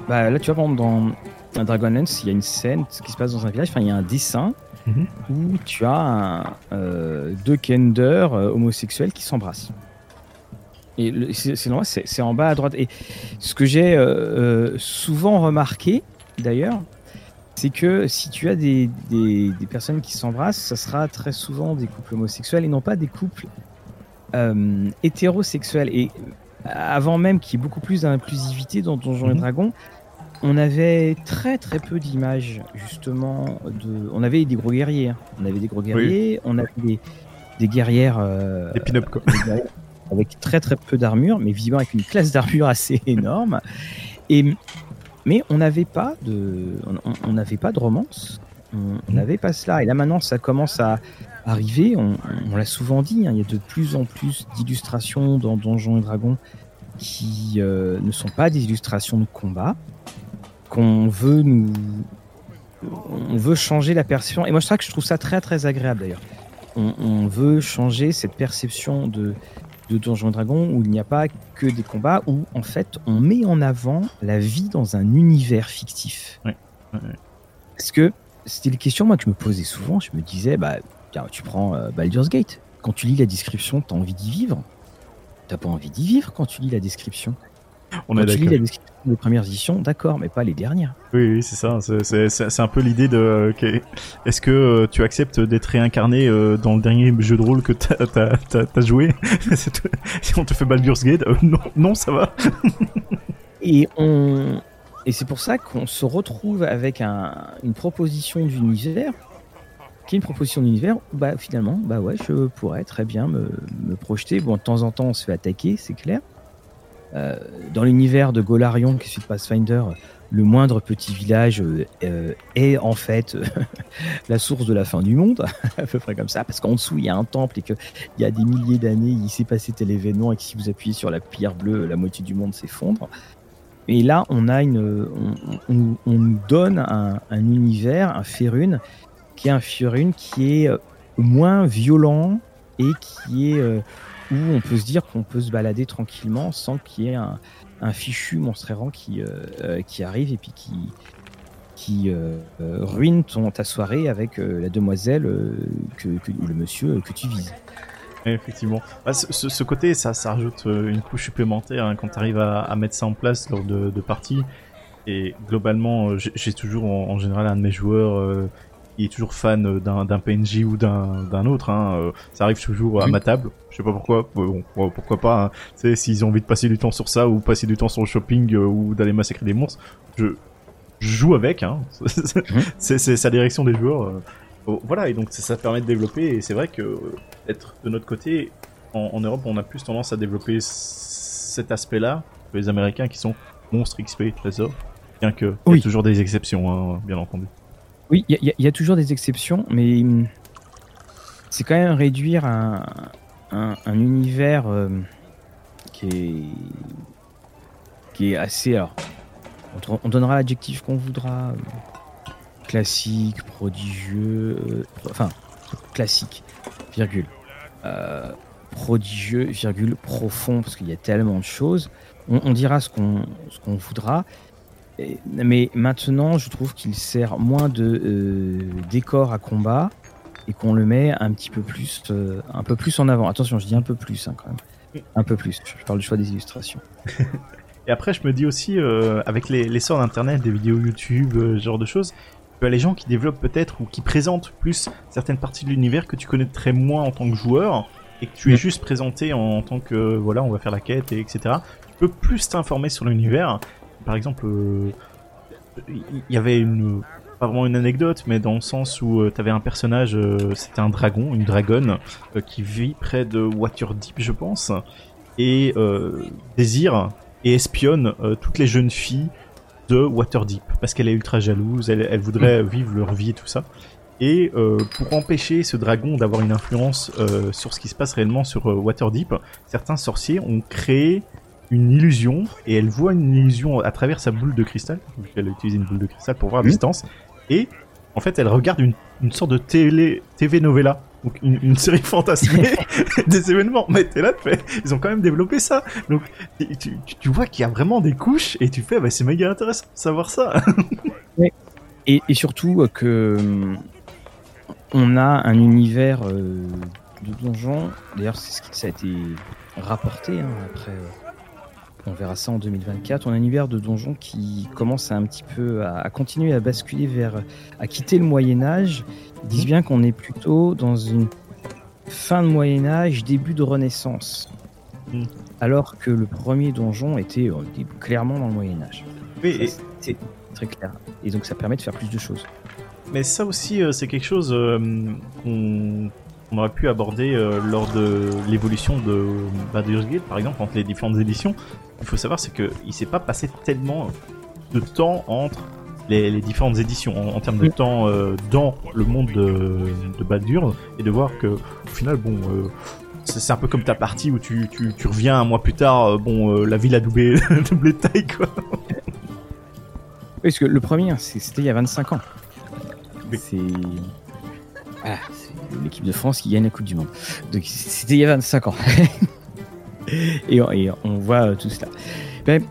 bah, là tu vois, par exemple, dans, Dragonlance, il y a une scène qui se passe dans un village, enfin il y a un dessin Où tu as un, euh, deux kenders euh, homosexuels qui s'embrassent. Et c'est en bas à droite. Et ce que j'ai euh, souvent remarqué, d'ailleurs, c'est que si tu as des, des, des personnes qui s'embrassent, ça sera très souvent des couples homosexuels et non pas des couples euh, hétérosexuels. Et avant même qu'il y ait beaucoup plus d'inclusivité dans Donjons et Mhm. Dragons, on avait très très peu d'images justement de. On avait des gros guerriers. hein. On avait des gros guerriers. On avait des, des guerrières. euh, Des pin-up, quoi. guerrières avec très très peu d'armure, mais visiblement avec une classe d'armure assez énorme. Et mais on n'avait pas de, on- n'avait pas de romance. On on n'avait pas cela. Et là maintenant, ça commence à arriver. On, on l'a souvent dit. hein, il y a de plus en plus d'illustrations dans Donjons et Dragons qui euh, ne sont pas des illustrations de combat. Qu'on veut nous, on veut changer la perception. Et moi, c'est vrai que je trouve ça très très agréable d'ailleurs. On, on veut changer cette perception de de Donjons Dragons où il n'y a pas que des combats, où en fait on met en avant la vie dans un univers fictif. Ouais, ouais, ouais. Parce que c'était les questions moi que je me posais souvent. Je me disais, bah tiens, tu prends euh, Baldur's Gate. Quand tu lis la description, t'as envie d'y vivre. T'as pas envie d'y vivre quand tu lis la description. On quand est tu lis la description des premières éditions, d'accord, mais pas les dernières. Oui, oui, c'est ça. C'est- un peu l'idée de. euh, Est-ce que euh, tu acceptes d'être réincarné euh, dans le dernier jeu de rôle que t'as joué? Si on te fait Baldur's Gate, euh, non, non, ça va. Et on et c'est pour ça qu'on se retrouve avec un- une proposition d'univers qui est une proposition d'univers où bah finalement bah ouais je pourrais très bien me, me projeter bon de temps en temps on se fait attaquer c'est clair Euh, dans l'univers de Golarion qui suit de Pathfinder le moindre petit village euh, euh, est en fait la source de la fin du monde à peu près comme ça parce qu'en dessous il y a un temple et que il y a des milliers d'années il s'est passé tel événement et que si vous appuyez sur la pierre bleue la moitié du monde s'effondre. Et là, on a une, on, nous donne un, un univers, un Férune, qui est un Férune qui est moins violent et qui est où on peut se dire qu'on peut se balader tranquillement sans qu'il y ait un, fichu monstre errant qui, euh, euh, qui arrive et puis qui, qui euh, ruine ton, ta soirée avec la demoiselle que, ou le monsieur que tu vises. Effectivement. Bah, ce, côté, ça, ça rajoute une couche supplémentaire hein, quand tu arrives à, mettre ça en place lors de, parties. Et globalement, j'ai j'ai toujours en, en général un de mes joueurs euh, qui est toujours fan euh, d'un PNJ ou d'un autre. Hein, euh, ça arrive toujours à Oui. ma table. Je sais pas pourquoi. Bon, bon, pourquoi pas. Hein. Tu sais, s'ils ont envie de passer du temps sur ça ou passer du temps sur le shopping euh, ou d'aller massacrer des monstres, je, je joue avec. Hein. c'est c'est sa direction des joueurs. euh. Bon, Voilà, et donc ça, ça permet de développer, et c'est vrai que euh, être de notre côté, en, en Europe, on a plus tendance à développer cet aspect-là que les Américains qui sont monstres XP, trésor, bien que il y a toujours des exceptions, hein, bien entendu. Oui, il y, a- toujours des exceptions, mais hum, c'est quand même réduire un, un- un univers euh, qui est qui est assez. On, donnera l'adjectif qu'on voudra. euh, classique, prodigieux, euh, enfin classique, virgule, prodigieux, virgule, profond, parce qu'il y a tellement de choses. On, dira ce qu'on voudra. Et- mais maintenant, je trouve qu'il sert moins de euh, décor à combat et qu'on le met un petit peu plus, euh, un peu plus en avant. Attention, je dis un peu plus hein, quand même, un peu plus. Je parle du choix des illustrations. Et après, je me dis aussi, euh, avec les- l'essor d'Internet, des vidéos YouTube, ce genre de choses, tu as les gens qui développent peut-être ou qui présentent plus certaines parties de l'univers que tu connaîtrais moins en tant que joueur et que tu es juste présenté en, en tant que voilà, on va faire la quête et etc. Tu peux plus t'informer sur l'univers. Par exemple, euh, il y avait une pas vraiment une anecdote, mais dans le sens où tu avais un personnage, euh, c'était un dragon, une dragonne, euh, qui vit près de Waterdeep, je pense, et euh, désire et espionne euh, toutes les jeunes filles de Waterdeep parce qu'elle est ultra jalouse, elle, elle voudrait vivre leur vie et tout ça. Et euh, pour empêcher ce dragon d'avoir une influence euh, sur ce qui se passe réellement sur euh, Waterdeep, certains sorciers ont créé une illusion et elle voit une illusion à travers sa boule de cristal, vu qu'elle utilise une boule de cristal pour voir à distance. Et en fait, elle regarde une, une sorte de télé, TV novella, donc une, une série fantasmée des événements. Mais t'es là, tu fais, ils ont quand même développé ça. Donc tu, tu, tu vois qu'il y a vraiment des couches et tu fais, bah, c'est méga intéressant de savoir ça. Et, et surtout que hum, on a un univers euh, de donjons. D'ailleurs, c'est ce qui ça a été rapporté hein, après. euh, on verra ça en 2024. On a un univers de donjons qui commence à un petit peu à, à continuer à basculer vers, à quitter le Moyen Âge. Ils disent bien qu'on est plutôt dans une fin de Moyen Âge, début de Renaissance. Mm. Alors que le premier donjon était, euh, clairement dans le Moyen Âge. Oui, c'est très clair. Et donc ça permet de faire plus de choses. Mais ça aussi, euh, c'est quelque chose euh, qu'on aurait pu aborder euh, lors de l'évolution de Baldur's Gate, par exemple, entre les différentes éditions. Il faut savoir, c'est qu'il s'est pas passé tellement de temps entre les, les différentes éditions, en, en termes de Mm. temps euh, dans le monde de, de Baldur, et de voir que, au final, bon... euh, c'est un peu comme ta partie où tu, tu, tu reviens un mois plus tard, euh, bon, la ville a doublé, doublé de taille, quoi. Oui, parce que le premier, c'est- c'était il y a 25 ans. Oui. C'est voilà, c'est l'équipe de France qui gagne la Coupe du Monde. Donc c'était il y a 25 ans. et, on, voit euh, tout cela. Ben,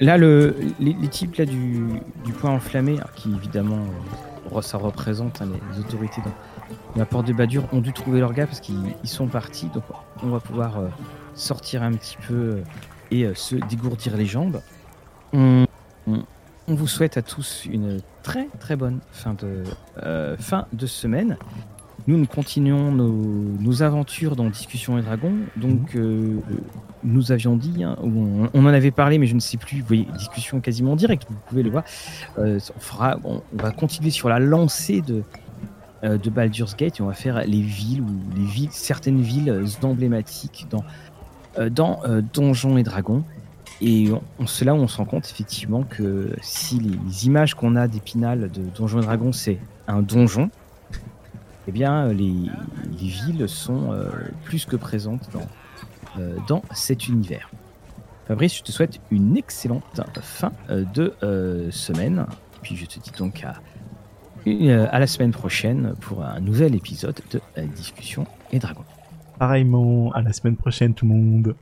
là, le, les, types là, du, du point enflammé, qui évidemment, euh, ça représente hein, les, autorités dans la porte de Badur, ont dû trouver leur gars parce qu'ils ils sont partis. Donc on va pouvoir euh, sortir un petit peu et se dégourdir les jambes. On, vous souhaite à tous une très très bonne fin de, fin de semaine. Nous, nous continuons nos, nos aventures dans Discussion et Dragons. Donc, euh, nous avions dit, hein, ou on, on en avait parlé, mais je ne sais plus. Vous voyez, discussion quasiment en direct, vous pouvez le voir. Euh, on, fera, on, on va continuer sur la lancée de, euh, de Baldur's Gate et on va faire les villes ou les villes, certaines villes emblématiques dans, dans Donjons et Dragons. Et c'est là où on se rend compte effectivement que si les, les images qu'on a d'Épinal de Donjons et Dragons c'est un donjon, eh bien euh, les, les villes sont euh, plus que présentes dans, euh, dans cet univers. Fabrice, je te souhaite une excellente fin de semaine. Et puis je te dis donc à, à la semaine prochaine pour un nouvel épisode de Discussion et Dragons. Pareillement, à la semaine prochaine tout le monde.